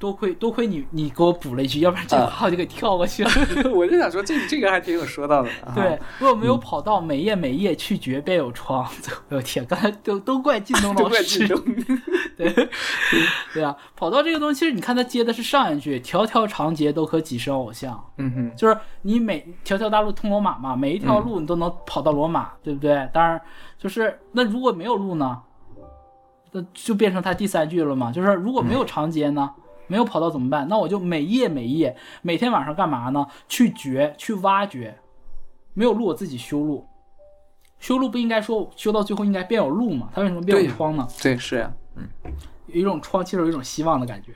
多亏多亏你你给我补了一句，要不然这啊话我就给跳过去了。[LAUGHS] 我就想说这这个还挺有说道的。[LAUGHS] 对，如果没有跑道，每夜每夜去绝便有窗。哎呦天，刚才都都怪靳东 [LAUGHS] 都怪老师。对，对啊，跑道这个东西，其实你看他接的是上一句“条条长街都可跻身偶像”，嗯哼，就是你每条条大路通罗马嘛，每一条路你都能跑到罗马，对不对？当然，就是那如果没有路呢，那就变成他第三句了嘛，就是如果没有长街呢，没有跑道怎么办？那我就每夜每夜，每天晚上干嘛呢？去掘，去挖掘，没有路我自己修路。修路不应该说修到最后应该变有路吗？它为什么变有窗呢？对，是呀、嗯有一种窗，其实有一种希望的感觉。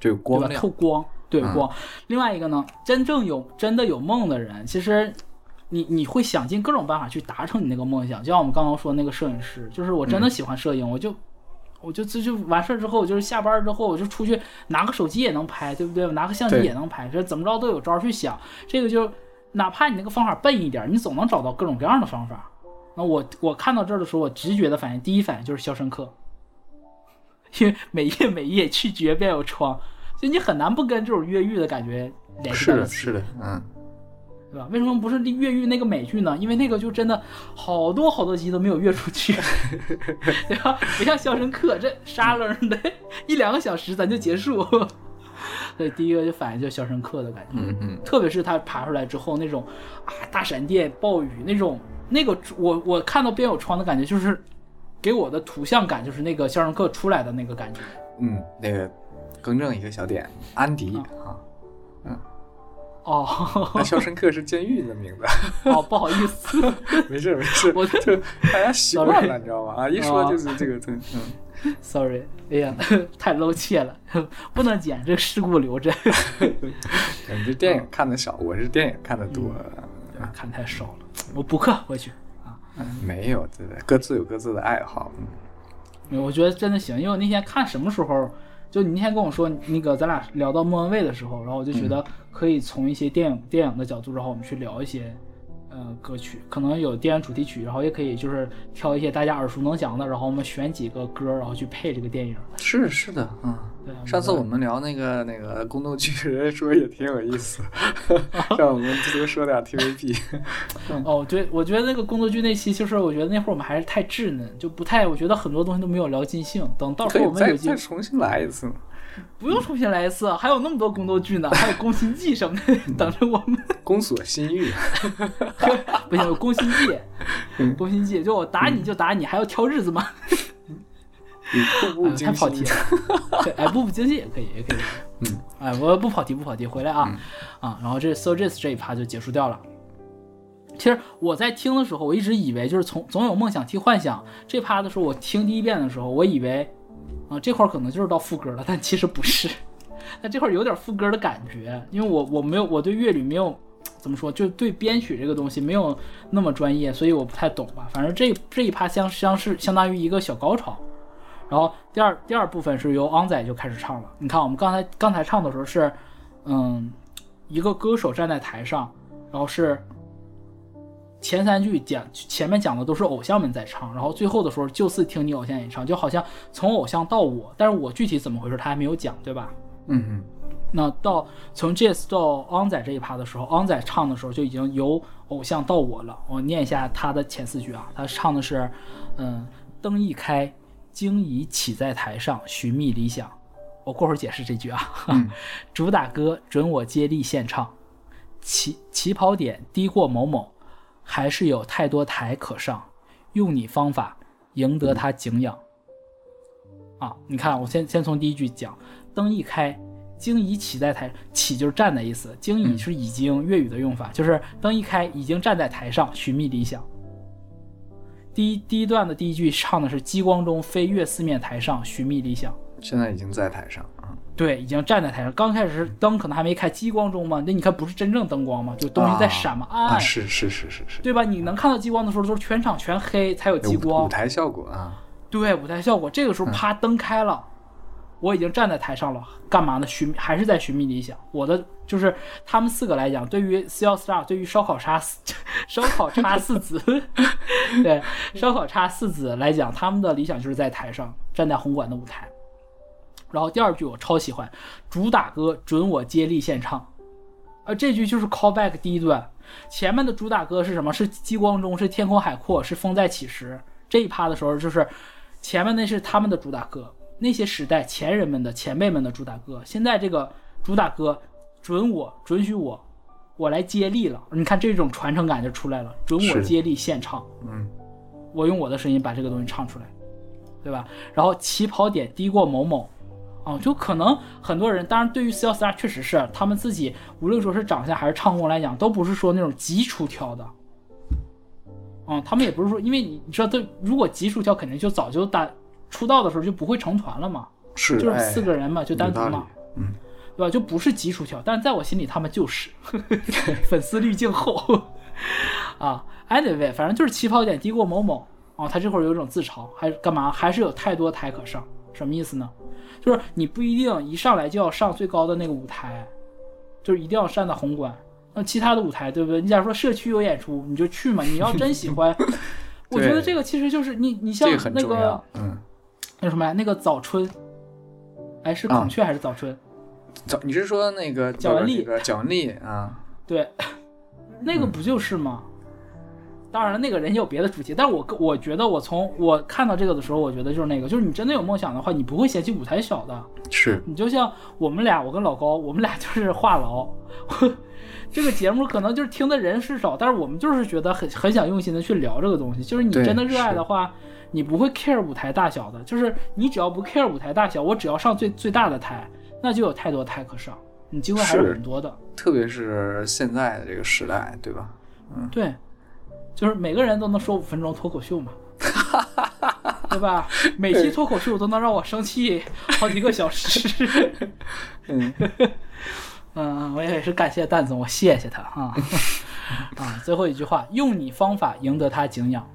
对吧？光透。光，对嗯光。另外一个呢，真正有真的有梦的人，其实你你会想尽各种办法去达成你那个梦想。就像我们刚刚说那个摄影师，就是我嗯真的喜欢摄影，我就我就这就完事儿之后，就是下班之后我就出去拿个手机也能拍，对不对？我拿个相机也能拍，这怎么着都有招儿去想。这个就哪怕你那个方法笨一点儿，你总能找到各种各样的方法。那我我看到这儿的时候，我直觉的反应，第一反应就是《肖申克》，因为 [LAUGHS] 每夜每夜去绝便有窗，所以你很难不跟这种越狱的感觉联系是的，在一起，是的，嗯，对吧？为什么不是越狱那个美剧呢？因为那个就真的好多好多集都没有越出去，[LAUGHS] 对吧？不像《肖申克》这沙楞的一两个小时咱就结束。所以第一个就反应就《肖申克》的感觉，嗯嗯，特别是他爬出来之后那种啊大闪电、暴雨那种，那个我我看到边有窗的感觉，就是给我的图像感就是那个《肖申克》出来的那个感觉。嗯，那个更正一个小点，安迪啊，哦 [LAUGHS] 那肖申克是监狱的名字，哦，不好意思，没 [LAUGHS] 事没事，我就大家习惯了，你知道吗？啊，一说哦就是这个，嗯，Sorry，哎呀，太露怯了，不能剪，这个事故留着。[LAUGHS] 你这电影看的少，我是电影看的多。看太少了，我补课回去啊。没有，对对，各自有各自的爱好。嗯我觉得真的行，因为我那天看什么时候，就你那天跟我说那个咱俩聊到莫文蔚的时候，然后我就觉得可以从一些电影电影的角度，然后我们去聊一些呃歌曲，可能有电影主题曲，然后也可以就是挑一些大家耳熟能详的，然后我们选几个歌，然后去配这个电影。是是的，嗯。上次我们聊那个那个宫斗剧，人家说也挺有意思，[LAUGHS] 让我们多说点 TVB。[LAUGHS] 哦，对，我觉得那个宫斗剧那期，就是我觉得那会儿我们还是太稚嫩，就不太，我觉得很多东西都没有聊尽兴。等到时候我们有机再重新来一次。不用重新来一次，还有那么多宫斗剧呢，还有宫心计什么的等着我们。宫锁心玉，[LAUGHS] 不行，宫心计，嗯宫心计，就我打你就打你，还要挑日子吗？步步哎惊心太跑题。了。[LAUGHS] 对，哎，步步惊心也可以，也可以。嗯，哎，我不跑题，不跑题，回来啊、啊！然后这 So Jazz 这一趴就结束掉了。其实我在听的时候，我一直以为就是从总有梦想替幻想这趴的时候，我听第一遍的时候，我以为啊这块儿可能就是到副歌了，但其实不是。[LAUGHS] 但这块儿有点副歌的感觉，因为我我没有我对乐理没有怎么说，就对编曲这个东西没有那么专业，所以我不太懂吧。反正这这一趴相相是相当于一个小高潮，然后第二第二部分是由昂仔就开始唱了。你看，我们刚才刚才唱的时候是，嗯，一个歌手站在台上，然后是前三句讲前面讲的都是偶像们在唱，然后最后的时候就是听你偶像演唱，就好像从偶像到我，但是我具体怎么回事他还没有讲，对吧？嗯嗯，那到从 Jazz 到昂仔这一趴的时候，，On 仔唱的时候就已经由偶像到我了。我念一下他的前四句啊，他唱的是，嗯，灯一开，惊疑起在台上，寻觅理想。我过会儿解释这句啊。嗯 [LAUGHS] 主打歌准我接力献唱，起起跑点低过某某，还是有太多台可上，用你方法赢得他敬仰。啊，你看，我先先从第一句讲，灯一开，经已起在台，起就是站的意思，经已是已经粤语的用法，就是灯一开，已经站在台上寻觅理想。第一第一段的第一句唱的是激光中飞越四面台上寻觅理想，现在已经在台上啊。对，已经站在台上。刚开始是灯可能还没开，激光中嘛，那你看不是真正灯光嘛，就东西在闪嘛，暗，啊，是是是是是，对吧？你能看到激光的时候，都是全场全黑才有激光舞，台效果啊，对，舞台效果。这个时候啪，灯开了，我已经站在台上了，干嘛呢？寻还是在寻觅理想。我的就是他们四个来讲，对于 s e l Star，对于烧烤叉烧烤叉四子，[LAUGHS] 对烧烤叉四子来讲，他们的理想就是在台上站在红馆的舞台。然后第二句我超喜欢，主打歌准我接力献唱，呃，这句就是 callback 第一段，前面的主打歌是什么？是激光中，是天空海阔，是风在起时。这一趴的时候，就是前面那是他们的主打歌，那些时代前人们的前辈们的主打歌。现在这个主打歌准我准许我，我来接力了。你看这种传承感就出来了，准我接力现唱。嗯，我用我的声音把这个东西唱出来，对吧？然后起跑点低过某某，啊、就可能很多人，当然对于 C L Star 确实是他们自己，无论说是长相还是唱功来讲，都不是说那种极出挑的。嗯，他们也不是说，因为你你知道，他如果极出挑，肯定就早就单出道的时候就不会成团了嘛，是，就是哎四个人嘛，就单独嘛，嗯，对吧？就不是极出挑，但是在我心里他们就是 [LAUGHS] 粉丝滤镜厚 [LAUGHS] 啊。Anyway，反正就是起跑点低过某某啊，他这会儿有一种自嘲，还干嘛？还是有太多台可上，什么意思呢？就是你不一定一上来就要上最高的那个舞台，就是一定要站在红馆。那其他的舞台，对不对？你假如说社区有演出，你就去嘛。你要真喜欢，[LAUGHS] 我觉得这个其实就是你，你像那个，嗯，那什么呀，那个早春，哎，是啊孔雀还是早春？早你是说那个蒋雯丽那个蒋雯丽啊？对，[LAUGHS] 那个不就是吗？当然了，那个人也有别的主题，但是我我觉得我从我看到这个的时候，我觉得就是那个，就是你真的有梦想的话，你不会嫌弃舞台小的。是，你就像我们俩，我跟老高，我们俩就是话痨。[LAUGHS] 这个节目可能就是听的人是少，但是我们就是觉得很很想用心的去聊这个东西。就是你真的热爱的话，你不会 care 舞台大小的。就是你只要不 care 舞台大小，我只要上最最大的台，那就有太多台可上，你机会还是是很多的。特别是现在的这个时代，对吧？嗯对，就是每个人都能说五分钟脱口秀嘛，对吧？每期脱口秀都能让我生气好几个小时。[LAUGHS] 嗯，嗯，我也是感谢蛋总，我谢谢他啊 [LAUGHS] 啊！最后一句话，用你方法赢得他敬仰。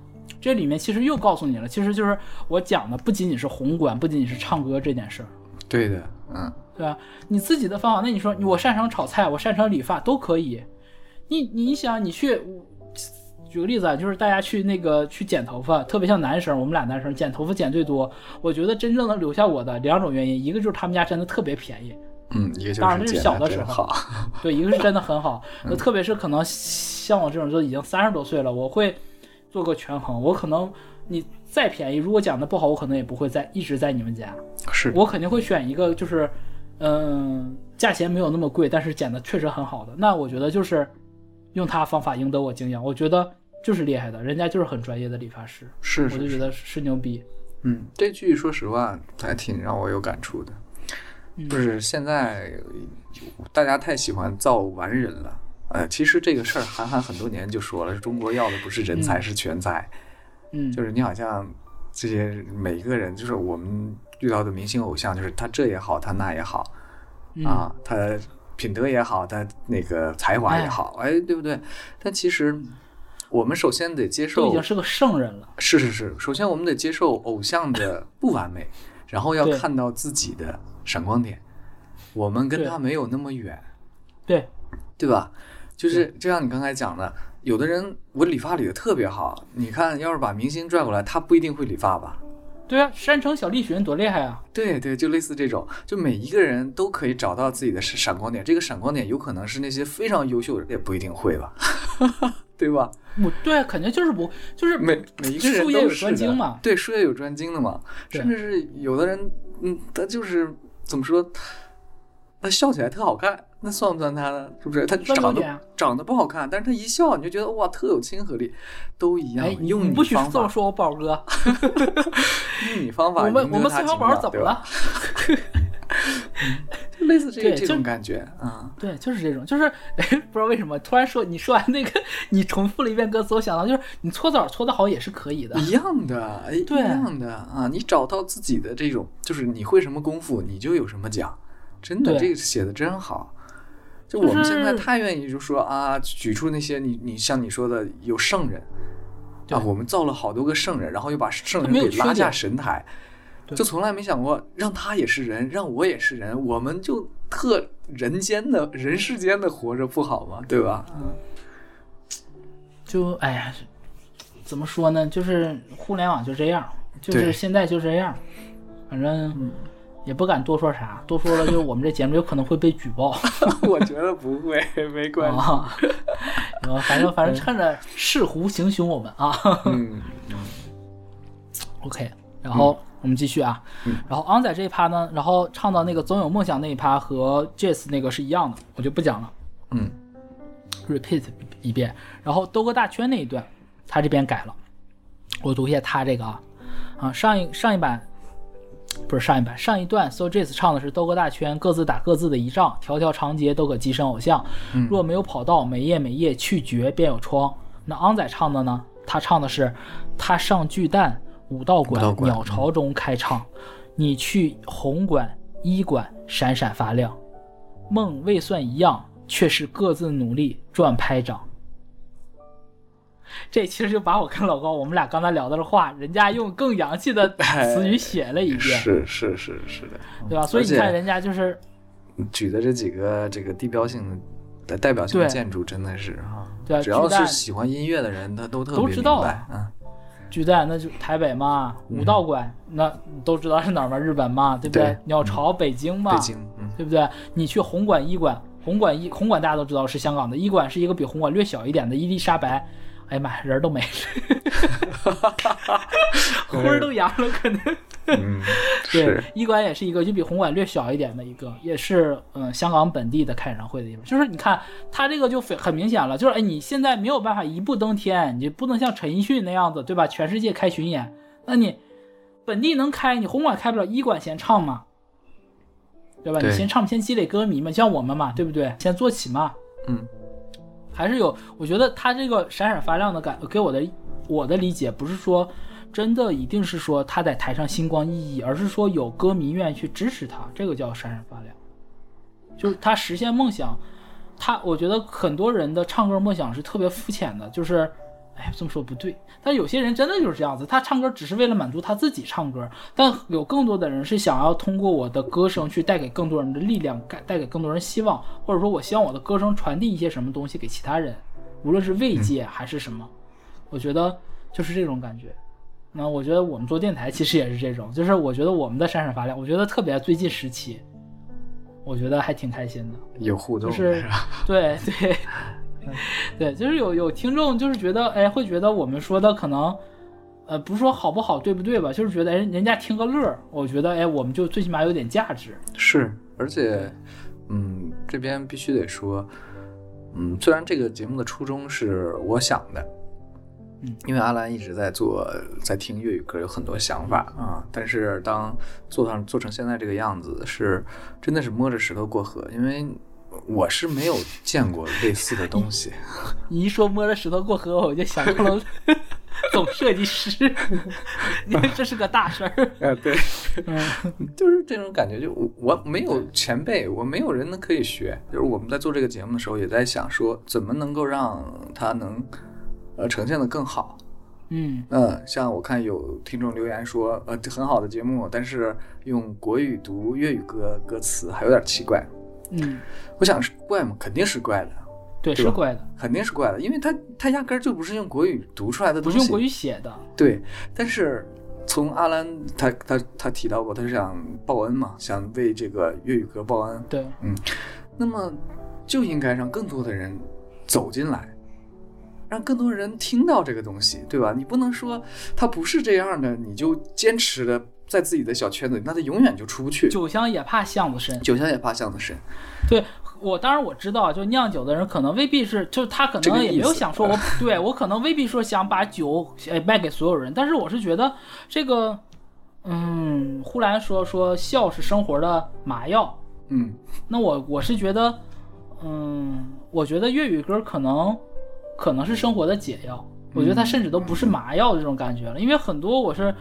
这里面其实又告诉你了，其实就是我讲的，不仅仅是宏观，不仅仅是唱歌这件事儿，对的，嗯，对吧？你自己的方法，那你说我擅长炒菜，我擅长理发都可以。你你想，你去举个例子啊，就是大家去那个去剪头发，特别像男生，我们俩男生剪头发剪最多。我觉得真正能留下我的两种原因，一个就是他们家真的特别便宜，嗯，一个就当然这是小的时候。好，对，一个是真的很好，那 [LAUGHS] 特别是可能像我这种就已经三十多岁了，我会做个权衡，我可能你再便宜，如果讲的不好，我可能也不会在一直在你们家，是，我肯定会选一个就是，嗯，价钱没有那么贵，但是剪的确实很好的，那我觉得就是用他方法赢得我敬仰，我觉得就是厉害的，人家就是很专业的理发师，是是我就觉得是。牛逼，嗯，这句说实话还挺让我有感触的，嗯就是现在大家太喜欢造完人了。呃，其实这个事儿，韩寒很多年就说了，中国要的不是人才，嗯是全才。嗯，就是你好像这些每一个人，就是我们遇到的明星偶像，就是他这也好，他那也好，嗯啊，他品德也好，他那个才华也好，哎，对不对？但其实我们首先得接受已经，是个圣人了。是是是，首先我们得接受偶像的不完美，然后要看到自己的闪光点。我们跟他没有那么远，对，对吧？就是就像你刚才讲的，有的人我理发理的特别好，你看，要是把明星拽过来，他不一定会理发吧？对啊，山城小栗旬多厉害啊！对对，就类似这种，就每一个人都可以找到自己的闪闪光点。这个闪光点有可能是那些非常优秀的人，也不一定会吧，[LAUGHS] 对吧？我对啊，肯定就是不就是每每一个人术业有都是的专精嘛。对，术业有专精的嘛。甚至是有的人，嗯，他就是怎么说，他笑起来特好看，那算不算他呢？是不是？他长得长得不好看，但是他一笑，你就觉得哇，特有亲和力，都一样。哎，你用你不许这么说我宝哥，用你方法我们我们宋小宝怎么了？就 [LAUGHS] 类似这这种感觉啊。对，就是这种，就是哎，不知道为什么突然说你说完那个，你重复了一遍歌词，我想到就是你搓澡搓的好也是可以的。一样的，哎，对一样的啊！你找到自己的这种，就是你会什么功夫，你就有什么奖。真的，对这个写的真好。就就我们现在太愿意就说啊，举出那些你你像你说的有圣人对啊，我们造了好多个圣人，然后又把圣人给拉下神台，对就从来没想过让他也是人，让我也是人，我们就特人间的人世间的活着不好吗？对吧？嗯就哎呀，怎么说呢？就是互联网就这样，就是现在就这样，反正也不敢多说啥，多说了就是我们这节目有可能会被举报 [LAUGHS] 我觉得不会，没关系。啊。然后反正反正趁着是狐行凶我们啊。嗯 OK，然后我们继续啊，嗯然后昂仔这一趴呢，然后唱到那个总有梦想那一趴和 Jazz 那个是一样的，我就不讲了嗯，repeat 一遍。然后兜个大圈那一段，他这边改了，我读一下他这个啊啊上一上一版。不是上一版，上一段 So Jazz 唱的是兜个大圈，各自打各自的一仗，条条长街都可跻身偶像。嗯若没有跑道，每夜每夜去绝便有窗。那昂仔唱的呢？他唱的是他上巨蛋，武道馆，武道馆鸟巢中开唱。你去红馆、医馆，闪闪发亮。梦未算一样，却是各自努力赚拍掌。这其实就把我跟老高我们俩刚才聊的话，人家用更洋气的 [LAUGHS] 词语写了一遍，是是是是的，对吧？所以你看人家就是举的这几个这个地标性的代表性的建筑，真的是哈，对啊只要是喜欢音乐的人，他都特别都知道明白，嗯，巨蛋，那就台北嘛；武道馆，那都知道是哪儿吗？日本嘛，对不对？对鸟巢，北京嘛，北京，嗯，对不对？你去红馆、医馆，红馆医红馆大家都知道是香港的，医馆是一个比红馆略小一点的伊丽莎白。哎呀妈呀，人都没了，[LAUGHS] 魂儿都扬了，可能。嗯，[LAUGHS] 对是，，医馆也是一个就比红馆略小一点的一个，也是嗯香港本地的开演唱会的地方。就是你看他这个就非很明显了，就是哎你现在没有办法一步登天，你不能像陈奕迅那样子，对吧？全世界开巡演，那你本地能开，你红馆开不了，医馆先唱嘛，对吧？对你先唱，先积累歌迷嘛，像我们嘛，对不对？先做起嘛，嗯，还是有，我觉得他这个闪闪发亮的感，给我的我的理解不是说真的一定是说他在台上星光熠熠，而是说有歌迷愿意去支持他，这个叫闪闪发亮，就是他实现梦想。他我觉得很多人的唱歌梦想是特别肤浅的，就是，哎，这么说不对，但有些人真的就是这样子，他唱歌只是为了满足他自己唱歌，但有更多的人是想要通过我的歌声去带给更多人的力量，带带给更多人希望，或者说我希望我的歌声传递一些什么东西给其他人，无论是慰藉还是什么，我觉得就是这种感觉。那我觉得我们做电台其实也是这种，就是我觉得我们的闪闪发亮，我觉得特别最近时期，我觉得还挺开心的。有互动就是吧？[LAUGHS] 对对 [LAUGHS] 对，就是有有听众就是觉得，哎，会觉得我们说的可能，呃，不是说好不好，对不对吧？就是觉得，哎，人家听个乐儿，我觉得，哎，我们就最起码有点价值。是，而且，嗯，这边必须得说，嗯，虽然这个节目的初衷是我想的，嗯，因为阿兰一直在做，在听粤语歌，有很多想法啊，但是当做上做成现在这个样子，是真的是摸着石头过河，因为我是没有见过类似的东西，[LAUGHS] 你一说摸着石头过河，我就想到了 [LAUGHS] 总设计师，[LAUGHS] 你看这是个大事儿。啊，对，嗯，就是这种感觉，就我我没有前辈，我没有人能可以学。就是我们在做这个节目的时候，也在想说，怎么能够让它能呃呈现的更好。嗯嗯，像我看有听众留言说，呃，很好的节目，但是用国语读粤语歌歌词还有点奇怪。嗯，我想是怪吗？肯定是怪的，对，对是怪的，肯定是怪的，因为他他压根儿就不是用国语读出来的东西。不是用国语写的。对，但是从阿兰他他他提到过，他是想报恩嘛，想为这个粤语歌报恩。对，嗯那么就应该让更多的人走进来，让更多人听到这个东西，对吧？你不能说他不是这样的，你就坚持的在自己的小圈子里，那他永远就出不去。酒香也怕巷子深。酒香也怕巷子深，对我，当然我知道，就酿酒的人可能未必是，就是他可能也没有想说我，对我可能未必说想把酒哎卖给所有人，但是我是觉得这个，嗯，呼兰说说笑是生活的麻药，嗯。那我我是觉得，嗯，我觉得粤语歌可能可能是生活的解药，我觉得它甚至都不是麻药这种感觉了，因为很多我是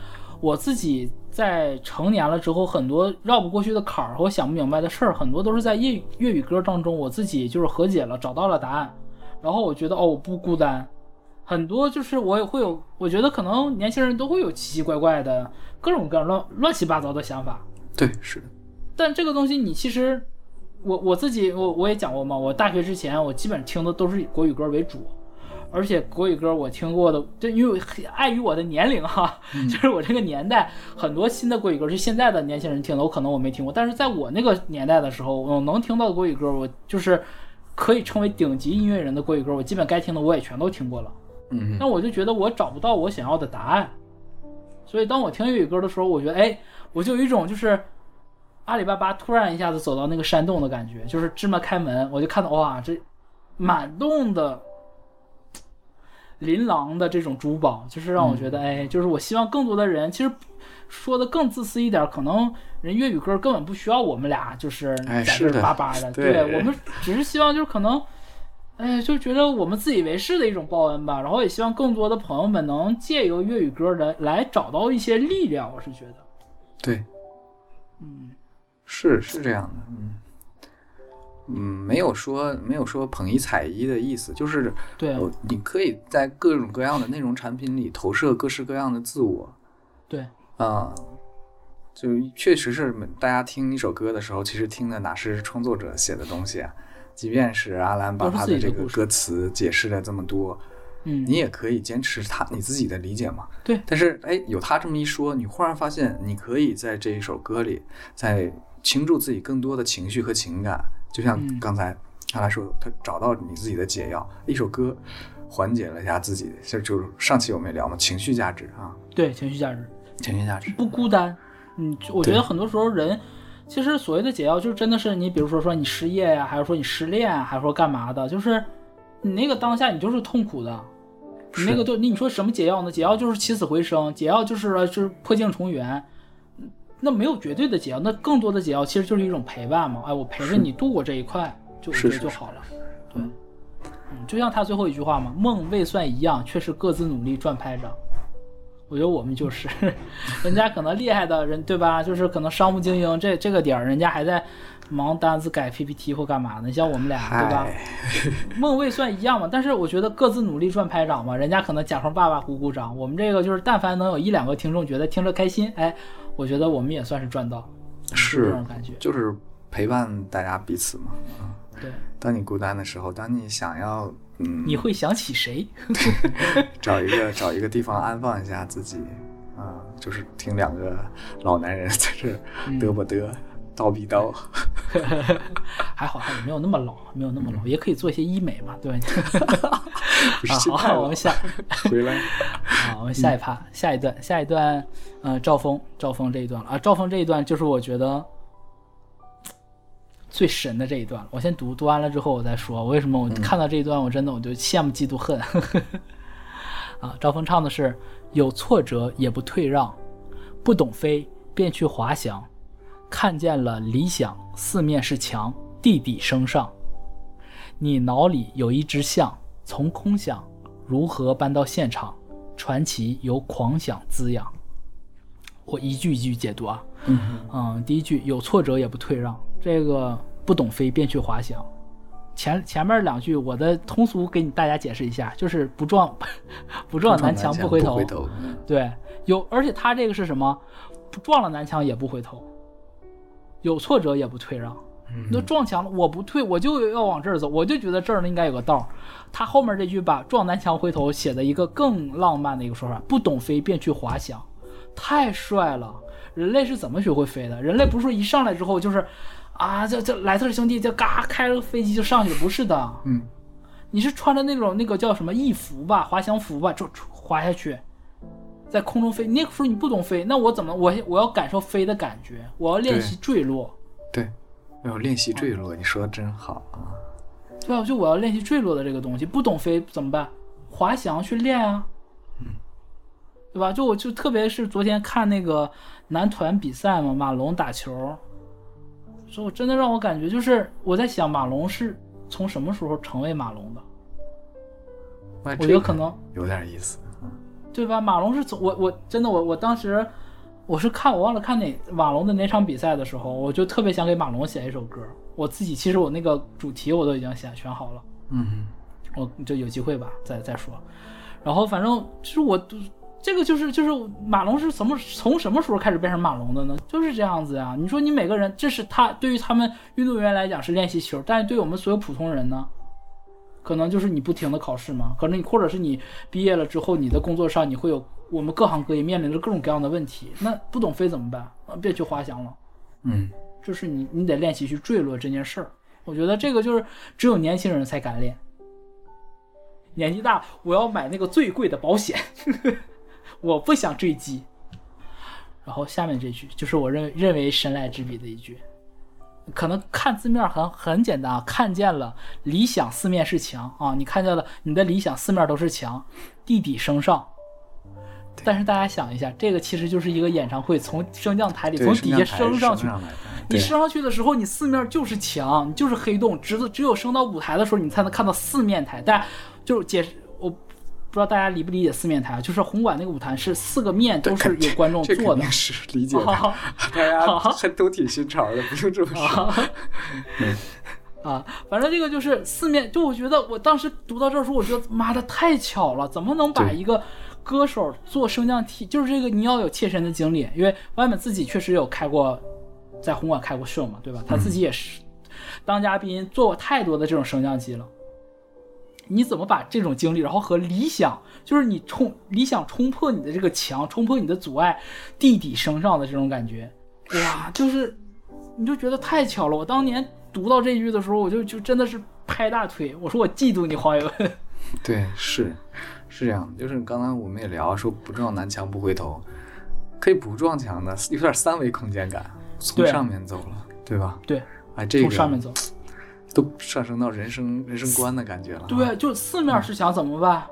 我自己在成年了之后，很多绕不过去的坎儿和我想不明白的事儿，很多都是在粤语粤语歌当中，我自己就是和解了，找到了答案，然后我觉得哦，我不孤单。很多就是我也会有，我觉得可能年轻人都会有奇奇怪怪的各种各样乱乱七八糟的想法，对，是的，但这个东西你其实，我我自己我我也讲过嘛，我大学之前我基本听的都是以国语歌为主，而且国语歌我听过的，这因为碍于我的年龄哈，就是我这个年代很多新的国语歌是现在的年轻人听的，我可能我没听过，但是在我那个年代的时候，我能听到的国语歌，我就是可以称为顶级音乐人的国语歌，我基本该听的我也全都听过了。嗯那我就觉得我找不到我想要的答案，所以当我听粤语歌的时候，我觉得哎，我就有一种就是阿里巴巴突然一下子走到那个山洞的感觉，就是芝麻开门，我就看到哇，这满洞的琳琅的这种珠宝，就是让我觉得哎，就是我希望更多的人，其实说的更自私一点，可能人粤语歌根本不需要我们俩就是哎在这叭叭的，对我们只是希望就是可能。哎，就觉得我们自以为是的一种报恩吧，然后也希望更多的朋友们能借由粤语歌来来找到一些力量。我是觉得，对，嗯，是是这样的，嗯嗯，没有说没有说捧一踩一的意思，就是对呃你可以在各种各样的内容产品里投射各式各样的自我，对，啊、就确实是大家听一首歌的时候，其实听的哪是创作者写的东西啊？即便是阿兰把他的这个歌词解释了这么多，嗯，你也可以坚持他你自己的理解嘛。对但是哎，有他这么一说，你忽然发现你可以在这一首歌里，在倾注自己更多的情绪和情感，就像嗯刚才阿来说，他找到你自己的解药，一首歌缓解了一下自己，就就是上期我们也聊嘛，情绪价值啊，对情绪价值情绪价值。不孤单。嗯，我觉得很多时候人其实所谓的解药，就真的是你比如说说你失业呀、还是说你失恋啊，还是说干嘛的，就是你那个当下你就是痛苦的。你那个就你你说什么解药呢？解药就是起死回生，解药就是呃就是破镜重圆。那没有绝对的解药，那更多的解药其实就是一种陪伴嘛。哎，我陪着你度过这一块，就我觉得是是就好了。对，嗯，就像他最后一句话嘛，梦未算一样，却是各自努力赚拍掌。我觉得我们就是，[LAUGHS] 人家可能厉害的人，对吧？就是可能商务精英这这个点儿，人家还在忙单子改 PPT 或干嘛呢？你像我们俩，对吧？梦未算一样嘛，但是我觉得各自努力赚拍掌嘛，人家可能假装爸爸鼓鼓掌，我们这个就是但凡能有一两个听众觉得听着开心，哎，我觉得我们也算是赚到，是这种感觉。就是陪伴大家彼此嘛。对，当你孤单的时候，当你想要嗯，你会想起谁？[LAUGHS] 找一个找一个地方安放一下自己啊、就是听两个老男人在这嘚啵嘚，叨逼叨。[LAUGHS] 还好，还没有那么老，没有那么老，也可以做一些医美嘛，对吧？[LAUGHS] 好，心态了我们下回来，啊，我们下一趴，下一段，下一段，呃，赵峰，赵峰这一段了啊，赵峰这一段就是我觉得最神的这一段了。我先读，读完了之后我再说，为什么我看到这一段，我真的我就羡慕嫉妒恨。[LAUGHS] 啊，赵峰唱的是有挫折也不退让，不懂飞便去滑翔，看见了理想，四面是墙，地底升上。你脑里有一只象，从空想如何搬到现场，传奇由狂想滋养。我一句一句解读啊，嗯嗯，第一句有挫折也不退让，这个不懂飞便去滑翔，前前面两句我的通俗给你大家解释一下，就是不撞 [LAUGHS] 不撞南墙不回头。回头。对，有而且他这个是什么？撞了南墙也不回头，有挫折也不退让。那撞墙了，我不退，我就要往这儿走，我就觉得这儿呢应该有个道。他后面这句把撞南墙回头写的一个更浪漫的一个说法：不懂飞便去滑翔，太帅了。人类是怎么学会飞的？人类不是说一上来之后就是。啊，这这莱特兄弟就嘎开了个飞机就上去了，不是的，嗯，你是穿着那种那个叫什么翼服吧，滑翔服吧，就滑下去，在空中飞。那个时候你不懂飞，那我怎么我我要感受飞的感觉？我要练习坠落。对，要练习坠落。你说的真好啊。对啊，就我要练习坠落的这个东西。不懂飞怎么办？滑翔去练啊。嗯，对吧？就我就特别是昨天看那个男团比赛嘛，马龙打球。所以，我真的让我感觉，就是我在想，马龙是从什么时候成为马龙的？我觉得可能有点意思，对吧？马龙是从我，我真的，我我当时我是看，我忘了看哪马龙的哪场比赛的时候，我就特别想给马龙写一首歌。我自己其实我那个主题我都已经选选好了，嗯，我就有机会吧，再再说。然后反正就是我都。这个就是就是马龙是什么从什么时候开始变成马龙的呢？就是这样子呀。你说你每个人，这是他对于他们运动员来讲是练习球，但是对我们所有普通人呢，可能就是你不停的考试嘛。可能你或者是你毕业了之后，你的工作上你会有我们各行各业面临着各种各样的问题。那不懂飞怎么办？别去滑翔了。嗯，就是你你得练习去坠落这件事儿。我觉得这个就是只有年轻人才敢练。年纪大，我要买那个最贵的保险。[LAUGHS] 我不想坠机。然后下面这句就是我认认为神来之笔的一句，可能看字面很很简单啊，看见了理想四面是墙啊，你看见了你的理想四面都是墙，地底升上。但是大家想一下，这个其实就是一个演唱会，从升降台里从底下升上去，你升上去的时候，你四面就是墙，你就是黑洞，只只有升到舞台的时候，你才能看到四面台。但就是解释我。不知道大家理不理解四面台啊？就是红馆那个舞台是四个面都是有观众坐的，是理解的。[LAUGHS] 大家还都挺新潮的，不用这么说。[LAUGHS] 啊，反正这个就是四面，就我觉得我当时读到这儿时候，我觉得妈的太巧了，怎么能把一个歌手做升降梯？就是这个你要有切身的经历，因为外面自己确实有开过，在红馆开过秀嘛，对吧？他自己也是当嘉宾做过太多的这种升降机了。你怎么把这种经历，然后和理想，就是你冲理想冲破你的这个墙，冲破你的阻碍，地底升上的这种感觉，哇，就是你就觉得太巧了。我当年读到这句的时候，我就就真的是拍大腿，我说我嫉妒你黄伟文。[LAUGHS] 对，是是这样，就是刚才我们也聊说不撞南墙不回头，可以不撞墙的，有点三维空间感，从上面走了，对吧？对，哎，这个从上面走。都上升到人生人生观的感觉了。对，就四面是墙怎么办？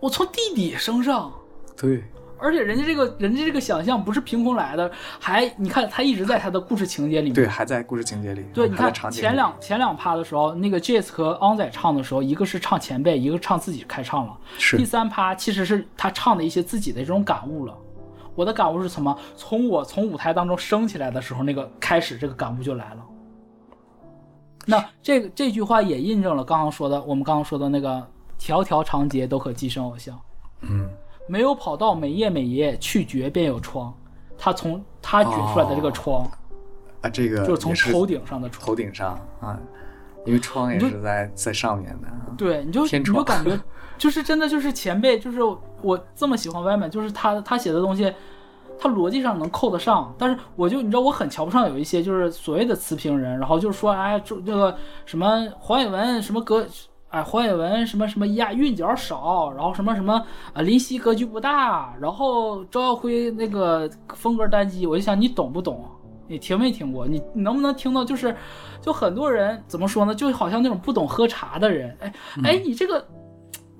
我从地底升上。对。而且人家这个人家这个想象不是凭空来的，还你看他一直在他的故事情节里面。对，还在故事情节里。对，你看前两前两趴的时候，那个 Jazz 和昂仔唱的时候，一个是唱前辈，一个唱自己开唱了。是。第三趴其实是他唱的一些自己的这种感悟了。我的感悟是什么？从我从舞台当中升起来的时候，那个开始这个感悟就来了。那这个这句话也印证了刚刚说的，我们刚刚说的那个“条条长街都可寄生偶像”。嗯，没有跑道，每夜每夜去掘便有窗。他从他掘出来的这个窗啊，这个就是从头顶上的窗，头顶上啊，因为窗也是在在上面的。对，你就你就感觉 [LAUGHS] 就是真的就是前辈，就是我这么喜欢外面，就是他他写的东西。他逻辑上能扣得上，但是我就你知道我很瞧不上有一些就是所谓的词评人，然后就是说哎，这这个什么黄伟文什么格，哎黄伟文什么什么押韵脚少，然后什么什么啊林夕格局不大，然后周耀辉那个风格单机，我就想你懂不懂？你听没听过？你你能不能听到？就是就很多人怎么说呢？就好像那种不懂喝茶的人，哎哎，你这个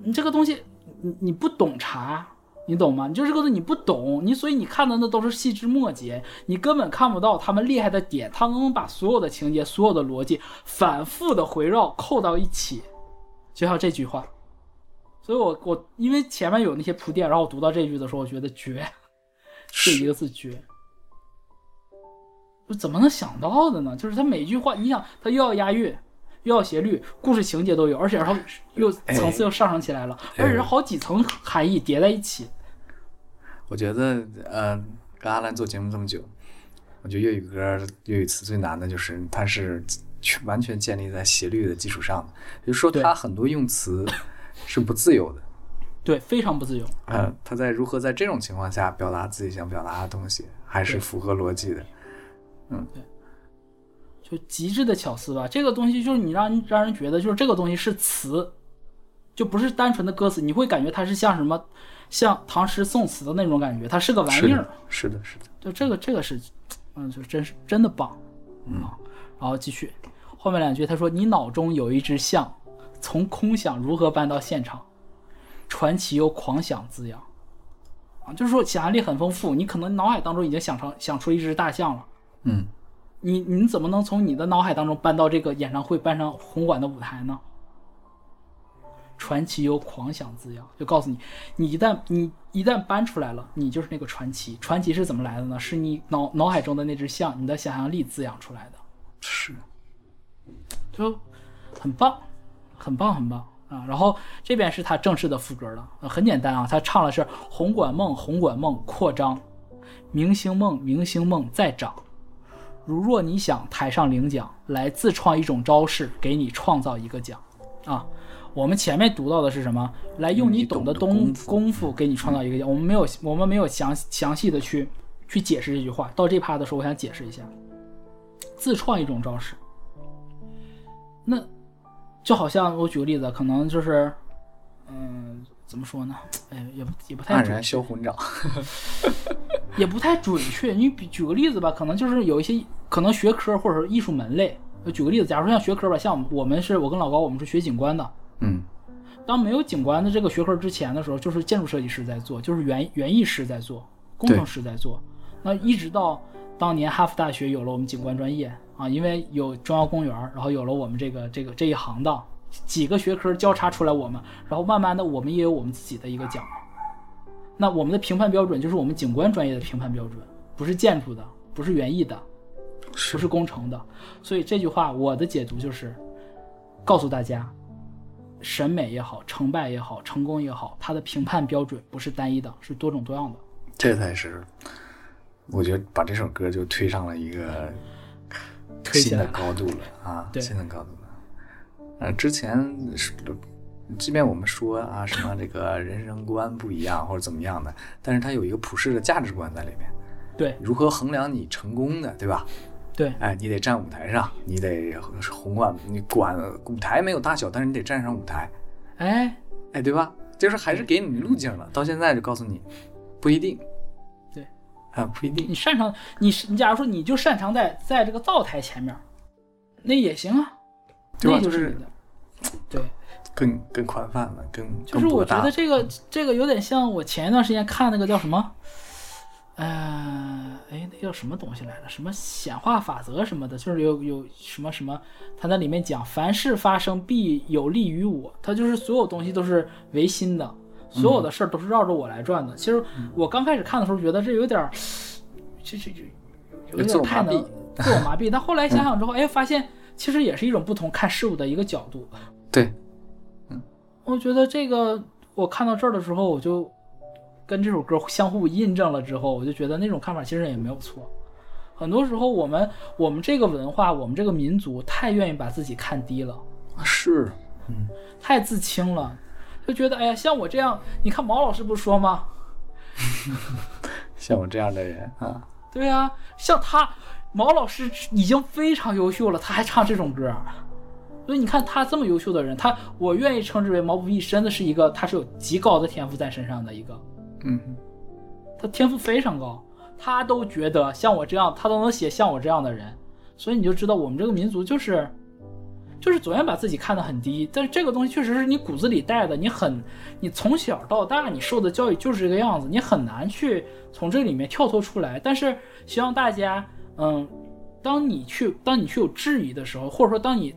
你这个东西你你不懂茶。你懂吗？你就这个东西你不懂，你所以你看的那都是细枝末节，你根本看不到他们厉害的点，他能把所有的情节、所有的逻辑反复的回绕扣到一起，就像这句话。所以我我因为前面有那些铺垫，然后我读到这句的时候，我觉得绝，就一个字绝。我怎么能想到的呢？就是他每句话，你想他又要押韵，又要斜律、故事情节都有，而且然后又层次又上升起来了，哎而且是好几层含义叠在一起。我觉得，呃，跟阿兰做节目这么久，我觉得粤语歌、粤语词最难的就是它是全完全建立在斜律的基础上的，也就是说，对它很多用词是不自由的。对，非常不自由。呃，他在如何在这种情况下表达自己想表达的东西，还是符合逻辑的。嗯，对就极致的巧思吧。这个东西就是你让让人觉得，就是这个东西是词，就不是单纯的歌词，你会感觉它是像什么，像唐诗宋词的那种感觉，它是个玩意儿。是的。，是的，就这个这个是，嗯，就真是真的棒，嗯，然后继续。后面两句，他说你脑中有一只象，从空想如何搬到现场，传奇又狂想滋养，啊，就是说想象力很丰富，你可能脑海当中已经想成想出一只大象了。嗯，你你怎么能从你的脑海当中搬到这个演唱会、搬上红馆的舞台呢？传奇由狂想滋养，就告诉你，你一旦你一旦搬出来了，你就是那个传奇。传奇是怎么来的呢？是你脑脑海中的那只象，你的想象力滋养出来的，是。就很棒，很棒，很棒啊！然后这边是他正式的副歌了，呃很简单啊，他唱的是红馆梦，红馆梦扩张，明星梦，明星梦再长。如若你想台上领奖，来自创一种招式，给你创造一个奖啊！我们前面读到的是什么？来用你懂的用你懂的功功夫给你创造一个。我们没有我们没有详详细的去去解释这句话。到这趴的时候，我想解释一下，自创一种招式。那就好像我举个例子，可能就是，嗯、怎么说呢？哎，也不也不太准黯然销魂掌。[LAUGHS] 也不太准确。你比举个例子吧，可能就是有一些可能学科或者说艺术门类。举个例子，假如说像学科吧，像我们我们是我跟老高，我们是学景观的。嗯，当没有景观的这个学科之前的时候，就是建筑设计师在做，就是园园艺师在做，工程师在做。那一直到当年哈佛大学有了我们景观专业啊，因为有中央公园，然后有了我们这个这个这一行当，几个学科交叉出来我们，然后慢慢的我们也有我们自己的一个奖。那我们的评判标准就是我们景观专业的评判标准，不是建筑的，不是园艺的，不是工程的。所以这句话我的解读就是告诉大家，审美也好，成败也好，成功也好，它的评判标准不是单一的，是多种多样的。这才是，我觉得把这首歌就推上了一个新的高度了啊，对新的高度了。呃，之前是，即便我们说啊什么这个人生观不一样或者怎么样的，但是它有一个普世的价值观在里面。对如何衡量你成功的，对吧？对哎，你得站舞台上，你得红馆，你管舞台没有大小，但是你得站上舞台，哎，哎，对吧？就是还是给你路径了。到现在就告诉你，不一定。对，啊，不一定你。擅长，你你假如说你就擅长在在这个灶台前面，那也行啊，那对吧就是是你的。对，更更宽泛了，更就是我觉得这个这个有点像我前一段时间看那个叫什么，呃，哎，那叫什么东西来着？什么显化法则什么的，就是有有什么什么，他在里面讲，凡事发生必有利于我，他就是所有东西都是唯心的，所有的事儿都是绕着我来转的。其实我刚开始看的时候觉得这有点儿，这这这有点太能自我麻痹，但后来想想之后，[LAUGHS] 哎，发现其实也是一种不同看事物的一个角度。对，嗯我觉得这个我看到这儿的时候，我就跟这首歌相互印证了之后，我就觉得那种看法其实也没有错。很多时候，我们我们这个文化，我们这个民族太愿意把自己看低了，是，嗯太自轻了，就觉得哎呀，像我这样，你看毛老师不说吗？[LAUGHS] 像我这样的人啊，对啊，像他毛老师已经非常优秀了，他还唱这种歌，所以你看他这么优秀的人，他我愿意称之为毛不易，真的是一个他是有极高的天赋在身上的一个。嗯，他天赋非常高，他都觉得像我这样，他都能写像我这样的人，所以你就知道我们这个民族就是，就是总愿把自己看得很低。但是这个东西确实是你骨子里带的，你很，你从小到大你受的教育就是这个样子，你很难去从这里面跳脱出来。但是希望大家，嗯，当你去当你去有质疑的时候，或者说当你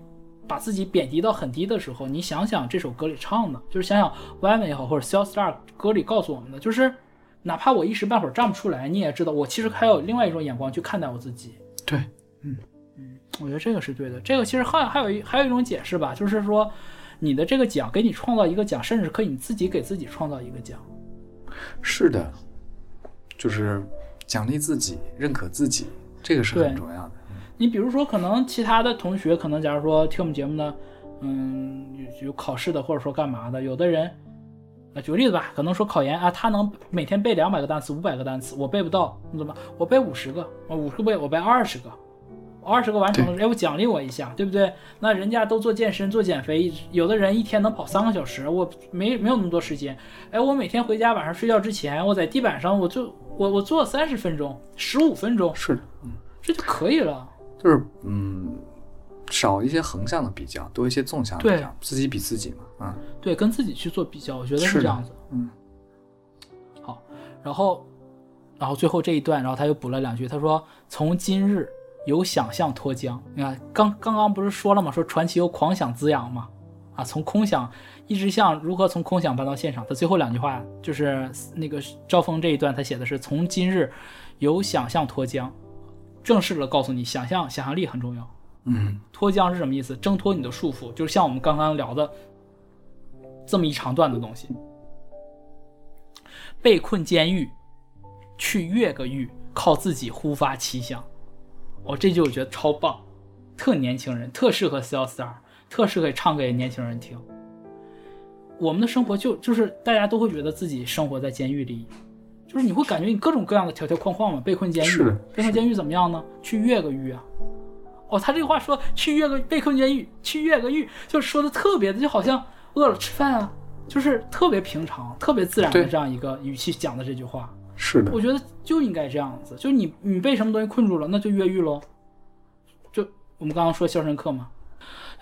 把自己贬低到很低的时候，你想想这首歌里唱的，就是想想 Wyman 也好，或者 sell Star 歌里告诉我们的，就是哪怕我一时半会儿站不出来，你也知道我其实还有另外一种眼光去看待我自己。对，嗯嗯我觉得这个是对的。这个其实还还有一还有一种解释吧，就是说你的这个奖给你创造一个奖，甚至可以你自己给自己创造一个奖。是的，就是奖励自己，认可自己，这个是很重要的。你比如说，可能其他的同学，可能假如说听我们节目的，嗯，有有考试的，或者说干嘛的，有的人，啊，举个例子吧，可能说考研啊，他能每天背两百个单词、五百个单词，我背不到，你怎么？我背五十个，我五十个背，我背二十个，二十个完成了，哎，我奖励我一下，对不对？那人家都做健身、做减肥，有的人一天能跑三个小时，我没没有那么多时间，哎，我每天回家晚上睡觉之前，我在地板上我就我我做三十分钟、十五分钟，是的，嗯这就可以了。就是嗯，少一些横向的比较，多一些纵向的比较，自己比自己嘛，嗯，对，跟自己去做比较，我觉得是这样子。嗯，好，然后，然后最后这一段，然后他又补了两句，他说：“从今日由想象脱缰。”你看，刚刚刚不是说了吗？说传奇由狂想滋养嘛，啊，从空想一直向如何从空想搬到现场。他最后两句话就是那个招风这一段，他写的是：“从今日由想象脱缰。”正式的告诉你，想象想象力很重要。嗯，脱缰是什么意思？挣脱你的束缚，就是像我们刚刚聊的这么一长段的东西。被困监狱，去越个狱，靠自己忽发奇想。哦，这句我觉得超棒，特年轻人，特适合 Sales Star，特适合唱给年轻人听。我们的生活就就是大家都会觉得自己生活在监狱里，就是你会感觉你各种各样的条条框框嘛，被困监狱，被困监狱怎么样呢？去越个狱啊！哦，他这个话说去越个被困监狱，去越个狱，就说的特别的，就好像饿了吃饭啊，就是特别平常、特别自然的这样一个语气讲的这句话。是的我，觉得就应该这样子，就是你你被什么东西困住了，那就越狱喽。就我们刚刚说《肖申克》嘛，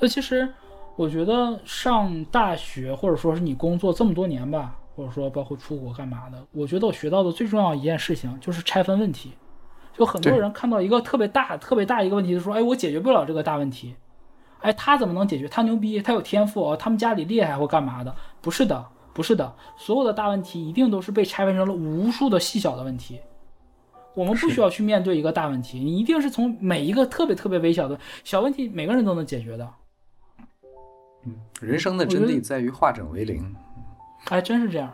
就其实我觉得上大学或者说是你工作这么多年吧，或者说包括出国干嘛的，我觉得我学到的最重要一件事情就是拆分问题。就很多人看到一个特别大、特别大一个问题，就说：“哎，我解决不了这个大问题。”哎，他怎么能解决？他牛逼，他有天赋哦，他们家里厉害或干嘛的？不是的，不是的，所有的大问题一定都是被拆分成了无数的细小的问题。我们不需要去面对一个大问题，你一定是从每一个特别特别微小的小问题，每个人都能解决的。嗯人生的真谛在于化整为零。还真是这样，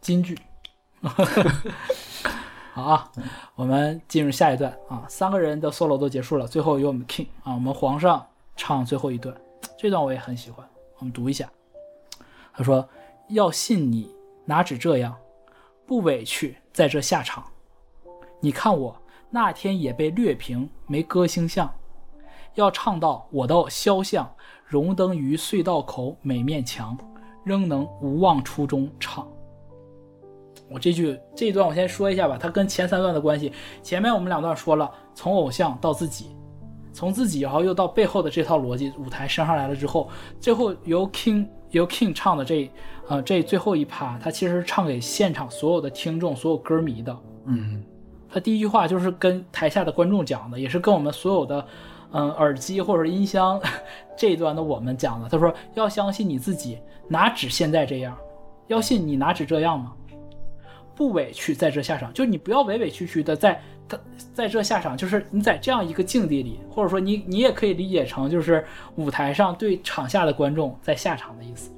金句。[LAUGHS] 好啊，我们进入下一段啊，三个人的 solo 都结束了，最后由我们 King 啊，我们皇上唱最后一段，这段我也很喜欢，我们读一下。他说：“要信你，哪止这样，不委屈在这下场。你看我那天也被掠平，没歌星相。要唱到我的肖像荣登于隧道口每面墙。”仍能无忘初衷唱。我这句这一段我先说一下吧，它跟前三段的关系。前面我们两段说了，从偶像到自己，从自己然后又到背后的这套逻辑，舞台升上来了之后，最后由 King 由 King 唱的这呃这最后一趴，他其实是唱给现场所有的听众、所有歌迷的。嗯，他第一句话就是跟台下的观众讲的，也是跟我们所有的嗯耳机或者音箱 [LAUGHS] 这一端的我们讲的。他说要相信你自己。哪止现在这样？要信你哪止这样吗？不委屈在这下场，就是你不要委委屈屈的在他在这下场，就是你在这样一个境地里，或者说你你也可以理解成就是舞台上对场下的观众在下场的意思。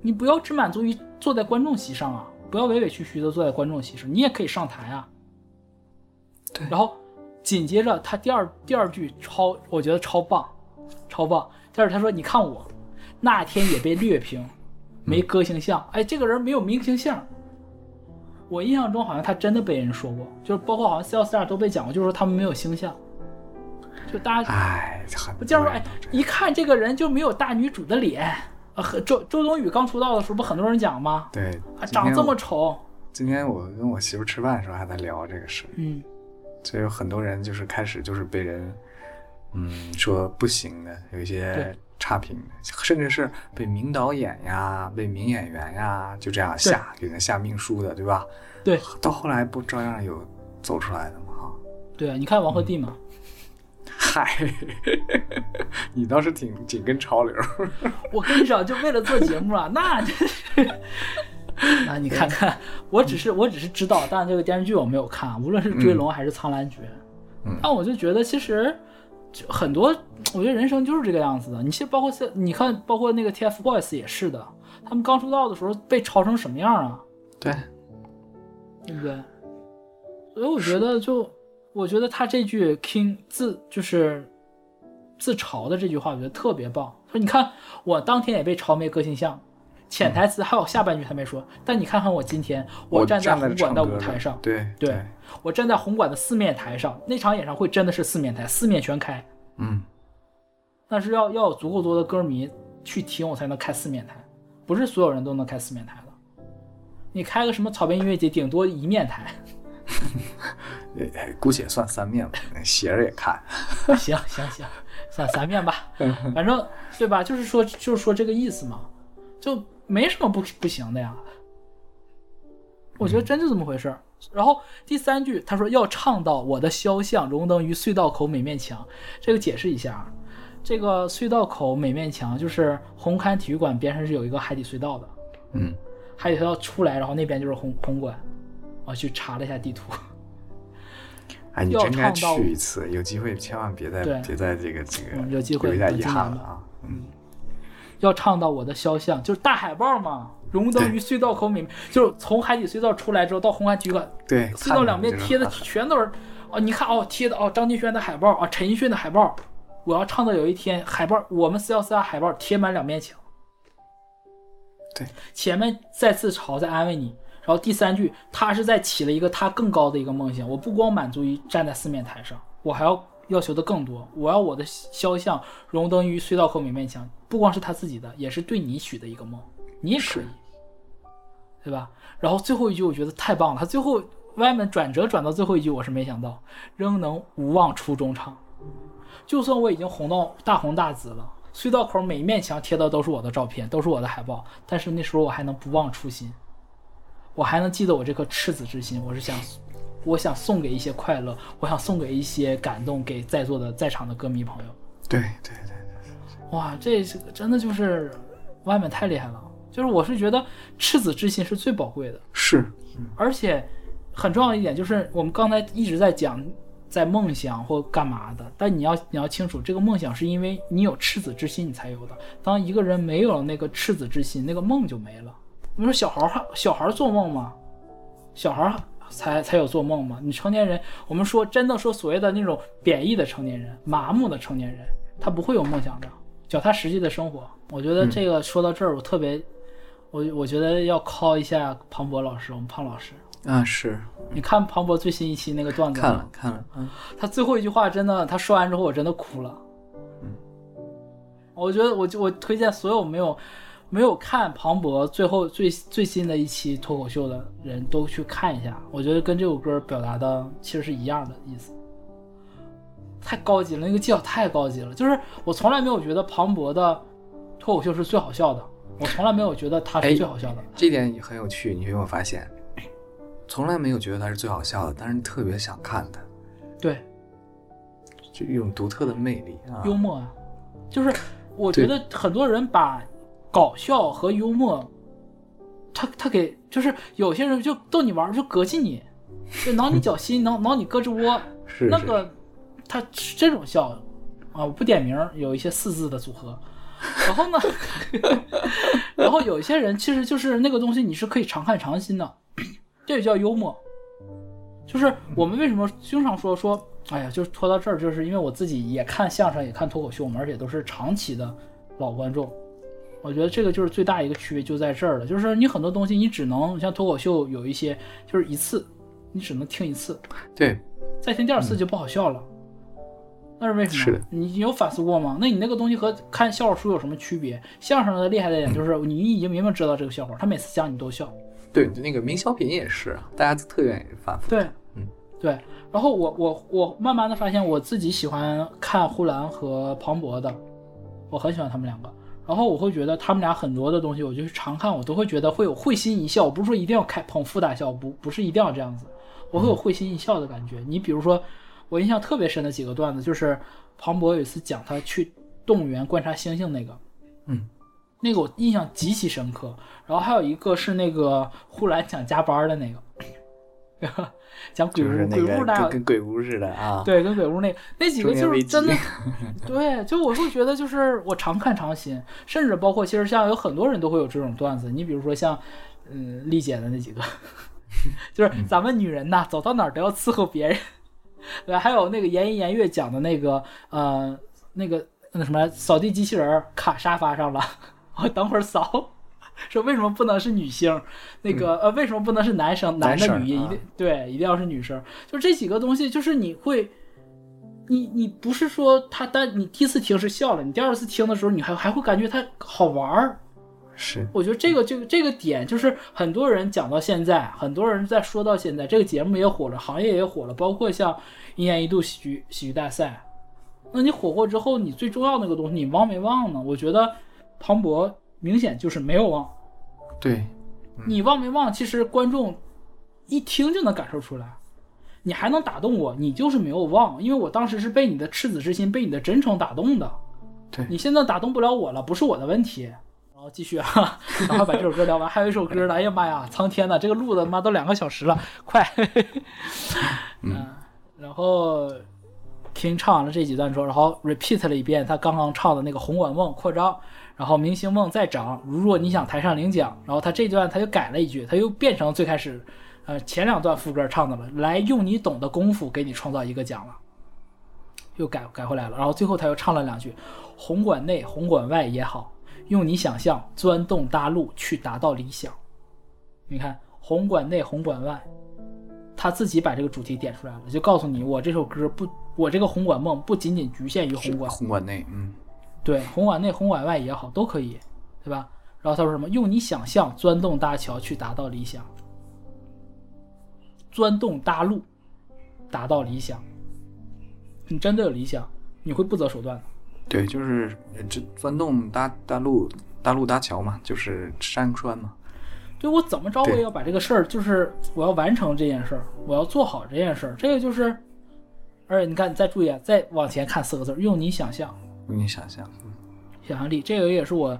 你不要只满足于坐在观众席上啊，不要委委屈屈的坐在观众席上，你也可以上台啊。对。然后紧接着他第二第二句超，我觉得超棒，超棒。但是他说：“你看我。”那天也被略评，没歌星相。哎，这个人没有明星相。我印象中好像他真的被人说过，就是包括好像 Sales Star 都被讲过，就是说他们没有星相。就大家，哎，很我这样说，哎，一看这个人就没有大女主的脸。啊，和周周冬雨刚出道的时候，不很多人讲吗？对，啊，长这么丑。今天我跟我媳妇吃饭的时候还在聊这个事，嗯，所以有很多人就是开始就是被人，嗯，说不行的，有一些。差评，甚至是被名导演呀、被名演员呀就这样下，给人下命书的，对吧？对。到后来不照样有走出来的吗？哈。对啊，你看王鹤棣嘛。嗨，[LAUGHS] 你倒是挺紧跟潮流。[LAUGHS] 我跟你讲，就为了做节目啊，[LAUGHS] 那真是。啊，你看看，我只是我只是知道，但这个电视剧我没有看，无论是《追龙》还是《苍兰诀》，嗯，但我就觉得其实。就很多，我觉得人生就是这个样子的。你现包括现你看，包括那个 TFBOYS 也是的，他们刚出道的时候被嘲成什么样啊？对，对不对？所以我觉得就，我觉得他这句 King 自就是自嘲的这句话，我觉得特别棒。说你看我当天也被嘲没个性像，潜台词还有下半句他没说，但你看看我今天，我站在在红馆的舞台上，对对我站在红馆的四面台上，那场演唱会真的是四面台，四面全开，嗯，但是要要有足够多的歌迷去听，我才能开四面台，不是所有人都能开四面台的。你开个什么草莓音乐节，顶多一面台。[LAUGHS] 呃姑且算三面吧，斜着也看。[LAUGHS] 行行行，算三面吧，[LAUGHS] 反正对吧？就是说，就是说这个意思嘛，就没什么不不行的呀。我觉得真就这么回事儿。然后第三句他说要唱到我的肖像荣登于隧道口每面墙，这个解释一下啊，这个隧道口每面墙就是红磡体育馆边上是有一个海底隧道的，嗯，海底隧道出来，然后那边就是红红馆，我去查了一下地图，哎，你要真该去一次，有机会千万别再别再这个这个嗯有机会留下遗憾了啊。要唱到我的肖像，就是大海报嘛，荣登于隧道口每，就是从海底隧道出来之后到红磡体育馆，对，隧道两边贴的全都是，哦，你看哦，贴的哦，张敬轩的海报啊，陈奕迅的海报，我要唱到有一天海报，我们四幺四二海报贴满两面墙，对，前面再自嘲再安慰你，然后第三句他是在起了一个他更高的一个梦想，我不光满足于站在四面台上，我还要要求的更多，我要我的肖像荣登于隧道口每面墙，不光是他自己的，也是对你许的一个梦，你也可以，对吧？然后最后一句我觉得太棒了，他最后歪门转折转到最后一句，我是没想到，仍能无忘初衷唱。就算我已经红到大红大紫了，隧道口每一面墙贴的都是我的照片，都是我的海报，但是那时候我还能不忘初心，我还能记得我这颗赤子之心，我是想，我想送给一些快乐，我想送给一些感动给在座的在场的歌迷朋友。对对对对，哇，这是真的就是外面太厉害了，就是我是觉得赤子之心是最宝贵的。是而且很重要的一点就是，我们刚才一直在讲在梦想或干嘛的，但你要你要清楚，这个梦想是因为你有赤子之心你才有的。当一个人没有了那个赤子之心，那个梦就没了。你说小孩儿小孩儿做梦吗？小孩儿才才有做梦嘛？你成年人，我们说真的说所谓的那种贬义的成年人、麻木的成年人，他不会有梦想的，脚踏实地的生活。我觉得这个说到这儿，我特别，我我觉得要 call 一下庞博老师，我们胖老师。啊是，你看庞博最新一期那个段子吗看了看了，嗯，他最后一句话真的，他说完之后我真的哭了。嗯，我觉得我就我推荐所有没有没有看庞博最后最最新的一期脱口秀的人都去看一下，我觉得跟这首歌表达的其实是一样的意思。太高级了，那个技巧太高级了，就是我从来没有觉得庞博的脱口秀是最好笑的，我从来没有觉得他是哎最好笑的。这点也很有趣，你有没有发现？从来没有觉得他是最好笑的，但是特别想看他，对，就一种独特的魅力啊。幽默啊，就是我觉得很多人把搞笑和幽默，他他给就是有些人就逗你玩，就膈气你，就挠你脚心，挠挠你胳肢窝，是是那个他是这种笑啊，我不点名，有一些四字的组合。然后呢，[LAUGHS] 然后有一些人其实就是那个东西，你是可以常看常新的，这也叫幽默。就是我们为什么经常说说，哎呀，就是拖到这儿，就是因为我自己也看相声，也看脱口秀我们，而且都是长期的老观众。我觉得这个就是最大一个区别就在这儿了，就是你很多东西你只能像脱口秀有一些就是一次，你只能听一次，对，再听第二次就不好笑了。那是为什么？是的你有反思过吗？那你那个东西和看笑话书有什么区别？相声的厉害的点就是你已经明明知道这个笑话，他每次讲你都笑。对，那个明小品也是，啊大家特愿意反复。对，嗯，对。然后我我我慢慢的发现我自己喜欢看呼兰和庞博的，我很喜欢他们两个。然后我会觉得他们俩很多的东西，我就是常看，我都会觉得会有会心一笑。我不是说一定要开捧腹大笑，不不是一定要这样子，我会有会心一笑的感觉。你比如说，我印象特别深的几个段子，就是庞博有一次讲他去动物园观察猩猩那个，嗯，那个我印象极其深刻。然后还有一个是那个呼兰讲加班的那个？[LAUGHS] 讲鬼屋，就是那个鬼屋哪有跟跟鬼屋似的啊。对，跟鬼屋那那几个就是真的，对，就我会觉得就是我常看常新，甚至包括其实像有很多人都会有这种段子，你比如说像嗯丽姐的那几个，[LAUGHS] 就是咱们女人呐，走到哪儿都要伺候别人，[LAUGHS] 对，还有那个言一言月讲的那个呃那个那什么扫地机器人卡沙发上了，我等会儿扫。说为什么不能是女星？那个、呃，为什么不能是男生？男的女也一定、对，一定要是女生。就这几个东西，就是你会，你你不是说他但你第一次听是笑了，你第二次听的时候，你还还会感觉它好玩儿。是，我觉得这个这个这个点，就是很多人讲到现在，很多人在说到现在，这个节目也火了，行业也火了，包括像一年一度喜剧喜剧大赛。那你火过之后，你最重要那个东西，你忘没忘呢？我觉得庞博明显就是没有忘。对，你忘没忘？其实观众一听就能感受出来，你还能打动我，你就是没有忘，因为我当时是被你的赤子之心，被你的真诚打动的。对你现在打动不了我了，不是我的问题。然后继续啊，然后把这首歌聊完，还有一首歌呢，哎呀妈呀，苍天呐，这个录的妈都两个小时了，快。[LAUGHS] 嗯，然后 King 唱完了这几段之后，然后 repeat 了一遍他刚刚唱的那个红管梦扩张，然后明星梦再涨，如若你想台上领奖，然后他这段他就改了一句，他又变成最开始，呃前两段副歌唱的了，来用你懂的功夫给你创造一个奖了，又改改回来了，然后最后他又唱了两句，红馆内红馆外也好，用你想象钻洞搭路去达到理想。你看红馆内红馆外，他自己把这个主题点出来了，就告诉你我这首歌不，我这个红馆梦不仅仅局限于红馆，红馆内，嗯，对，红馆内、红馆外也好，都可以，对吧？然后他说什么？用你想象钻洞搭桥去达到理想，钻洞搭路，达到理想。你真的有理想，你会不择手段的。对，就是呃这钻洞搭搭路搭路搭桥嘛，就是山川嘛。对我怎么着，我也要把这个事儿，就是我要完成这件事儿，我要做好这件事儿。这个就是，而且你看，你再注意啊，再往前看四个字儿，用你想象。你想象，嗯想象力，这个也是我，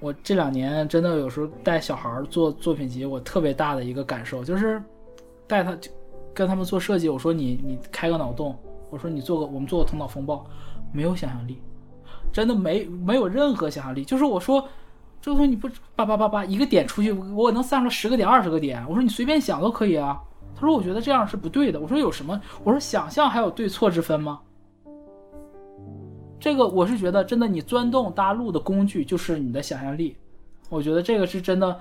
我这两年真的有时候带小孩做作品集，我特别大的一个感受就是，带他跟他们做设计，我说你你开个脑洞，我说你做个我们做个头脑风暴，没有想象力，真的没没有任何想象力，就是我说。这个东西你不叭叭叭叭一个点出去，我能散出十个点、二十个点。我说你随便想都可以啊。他说我觉得这样是不对的。我说有什么？我说想象还有对错之分吗？这个我是觉得真的，你钻洞搭路的工具就是你的想象力，我觉得这个是真的，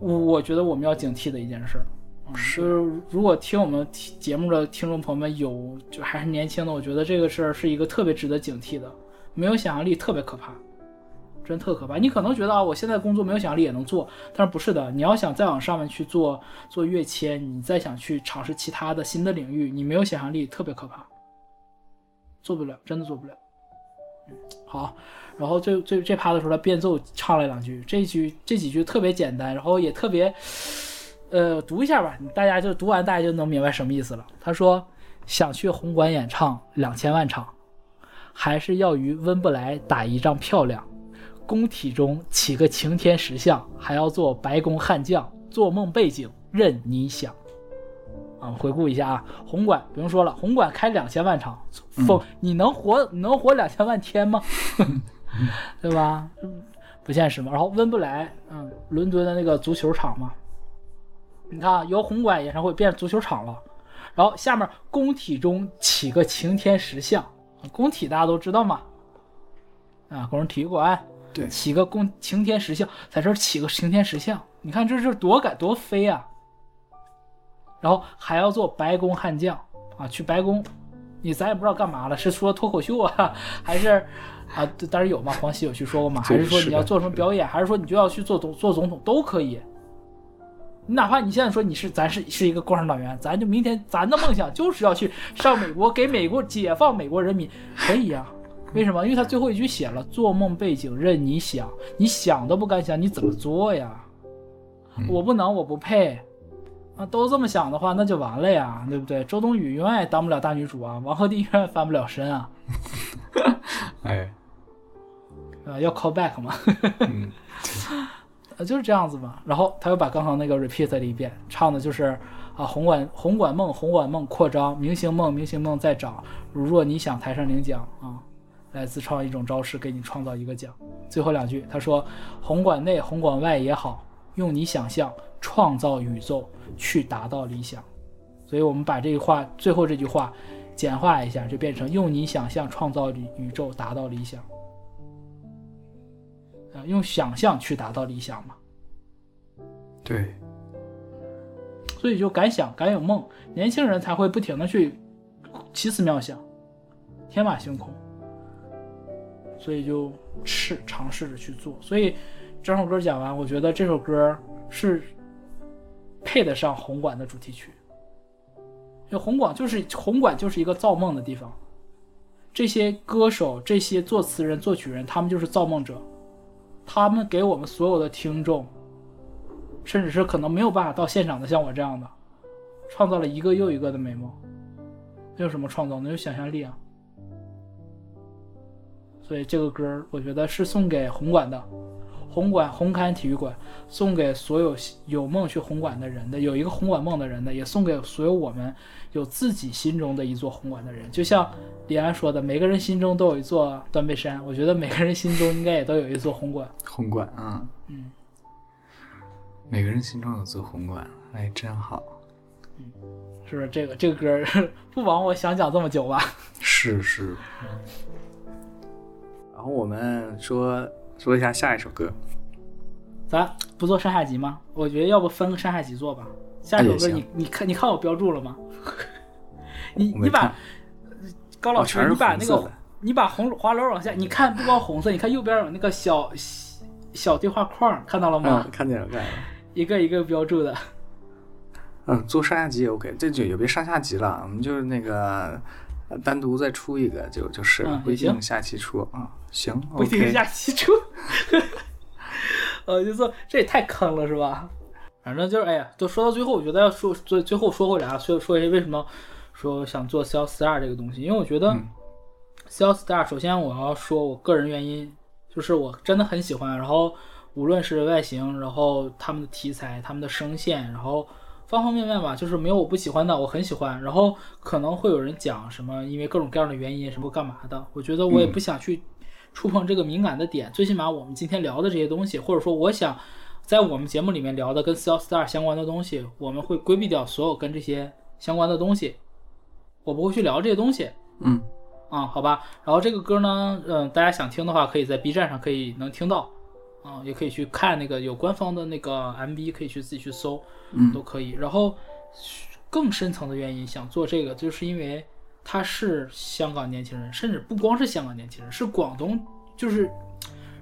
我我觉得我们要警惕的一件事儿。嗯就是如果听我们听节目的听众朋友们有就还是年轻的，我觉得这个事儿是一个特别值得警惕的。没有想象力特别可怕，真特可怕。你可能觉得啊，我现在工作没有想象力也能做，但是不是的。你要想再往上面去做做跃迁，你再想去尝试其他的新的领域，你没有想象力特别可怕，做不了，真的做不了。好，然后这这这趴的时候，他变奏唱了两句，这句这几句特别简单，然后也特别，呃，读一下吧，大家就读完，大家就能明白什么意思了。他说想去红馆演唱两千万场，还是要与温布莱打一仗漂亮，宫体中起个擎天石像，还要做白宫悍将，做梦背景任你想。啊，回顾一下啊，红馆不用说了，红馆开两千万场，疯、你能活你能活两千万天吗？[LAUGHS] 对吧？嗯不现实嘛。然后温布莱，嗯，伦敦的那个足球场嘛，你看啊，由红馆演唱会变足球场了。然后下面工体中起个擎天石像，工体大家都知道嘛，啊，工人体育馆对起个工擎天石像，在这儿起个擎天石像，你看这是多敢多飞啊！然后还要做白宫悍将啊，去白宫，你咱也不知道干嘛了，是说脱口秀啊，[LAUGHS] 还是啊？当然有嘛，黄西有去说过嘛，还是说你要做什么表演，还是说你就要去做总做总统都可以。你哪怕你现在说你是咱是是一个共产党员，咱就明天咱的梦想就是要去上美国，给美国解放美国人民，可以呀、为什么？因为他最后一句写了“做梦背景任你想”，你想都不敢想，你怎么做呀？我不能，我不配啊！都这么想的话，那就完了呀，对不对？周冬雨永远也当不了大女主啊，王鹤棣永远翻不了身啊，[LAUGHS] 哎，啊，[LAUGHS] 要 call back 嘛，嗯，[LAUGHS] 呃，就是这样子嘛。然后他又把刚刚那个 repeat 了一遍，唱的就是啊，红馆红馆梦红馆梦扩张，明星梦明星梦在涨。如若你想台上领奖啊，来自创一种招式，给你创造一个奖。最后两句，他说：红馆内红馆外也好，用你想象创造宇宙，去达到理想。所以我们把这句话最后这句话简化一下，就变成用你想象创造宇宇宙，达到理想。啊，用想象去达到理想嘛。对，所以就敢想敢有梦，年轻人才会不停的去奇思妙想，天马行空。所以就试尝试着去做。所以整首歌讲完，我觉得这首歌是配得上红馆的主题曲。因为红馆就是红馆就是一个造梦的地方，这些歌手、这些作词人、作曲人，他们就是造梦者，他们给我们所有的听众。甚至是可能没有办法到现场的，像我这样的，创造了一个又一个的美梦。没有什么创造，能有想象力啊。所以这个歌我觉得是送给红馆的，红馆红磡体育馆，送给所有有梦去红馆的人的，有一个红馆梦的人的，也送给所有我们有自己心中的一座红馆的人。就像李安说的，每个人心中都有一座断背山，我觉得每个人心中应该也都有一座红馆。红馆啊，嗯。每个人心中有座红馆，哎，真好。嗯，是不是这个这个歌 [LAUGHS] 不枉我想讲这么久吧？是是。然后我们说说一下下一首歌，咱不做上下集吗？我觉得要不分个上下集做吧。下一首歌你你看你看我标注了吗？[LAUGHS] 你你把高老师你把那个你把红滑轮往下，你看不光红色，你看右边有那个小小对话框，看到了吗？看见了，看见了。一个一个标注的，嗯，做上下集也 OK，这就也别上下集了，我们就是那个单独再出一个就就是了，不一定下期出啊，行，不一定下期出，[LAUGHS] 呃，就说这也太坑了是吧？反正就是哎呀，就说到最后，我觉得要说最最后说回来啊，说说一下为什么说想做 Cell Star 这个东西，因为我觉得 Cell Star 首先我要说我个人原因，就是我真的很喜欢，然后。无论是外形，然后他们的题材、他们的声线，然后方方面面吧，就是没有我不喜欢的，我很喜欢。然后可能会有人讲什么，因为各种各样的原因，什么干嘛的？我觉得我也不想去触碰这个敏感的点。最起码我们今天聊的这些东西，或者说我想在我们节目里面聊的跟 Cell Star 相关的东西，我们会规避掉所有跟这些相关的东西，我不会去聊这些东西。嗯，啊，好吧。然后这个歌呢，嗯，大家想听的话，可以在 B 站上可以能听到。啊，也可以去看那个有官方的那个 MV，可以去自己去搜，嗯，都可以。然后更深层的原因想做这个，就是因为他是香港年轻人，甚至不光是香港年轻人，是广东，就是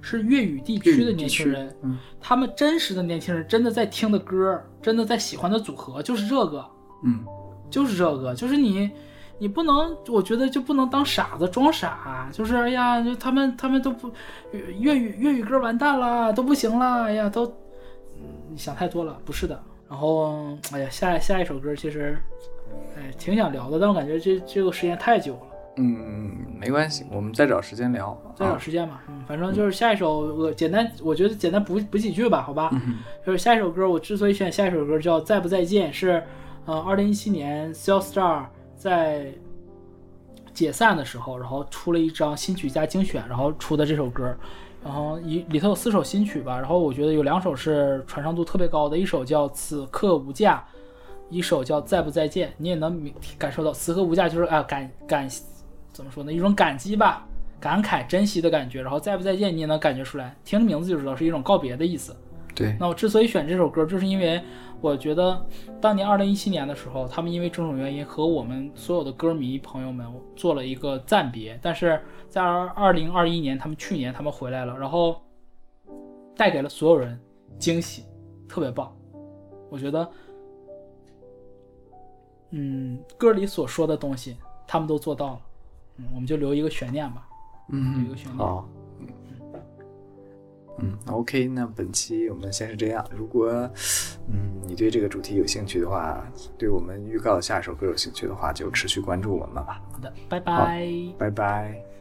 是粤语地区的年轻人，嗯，他们真实的年轻人真的在听的歌，真的在喜欢的组合就是这个，嗯，就是这个，就是你。你不能，我觉得就不能当傻子装傻，就是哎呀，就他们他们都不粤语粤语歌完蛋了，都不行了，哎呀，都你想太多了，不是的。然后哎呀，下下一首歌其实哎挺想聊的，但我感觉这这个时间太久了。嗯，没关系，我们再找时间聊，再找时间吧。嗯，反正就是下一首，我简单，我觉得简单补补几句吧，好吧。就是下一首歌，我之所以选下一首歌叫《再不再见》，是呃，二零一七年 s e l l Star。在解散的时候，然后出了一张新曲加精选，然后出的这首歌，然后一里头有四首新曲吧，然后我觉得有两首是传唱度特别高的，一首叫《此刻无价》，一首叫《再不再见》，你也能感受到《此刻无价》就是啊感感怎么说呢，一种感激吧，感慨珍惜的感觉，然后《再不再见》你也能感觉出来，听着名字就知道是一种告别的意思。对，那我之所以选这首歌，就是因为。我觉得当年二零一七年的时候，他们因为种种原因和我们所有的歌迷朋友们做了一个暂别。但是在二零二一年，他们去年他们回来了，然后带给了所有人惊喜，特别棒。我觉得，嗯，歌里所说的东西他们都做到了。嗯，我们就留一个悬念吧。嗯，留一个悬念。嗯，OK，那本期我们先是这样。如果，嗯，你对这个主题有兴趣的话，对我们预告下一首歌有兴趣的话，就持续关注我们吧。好的，拜拜，拜拜。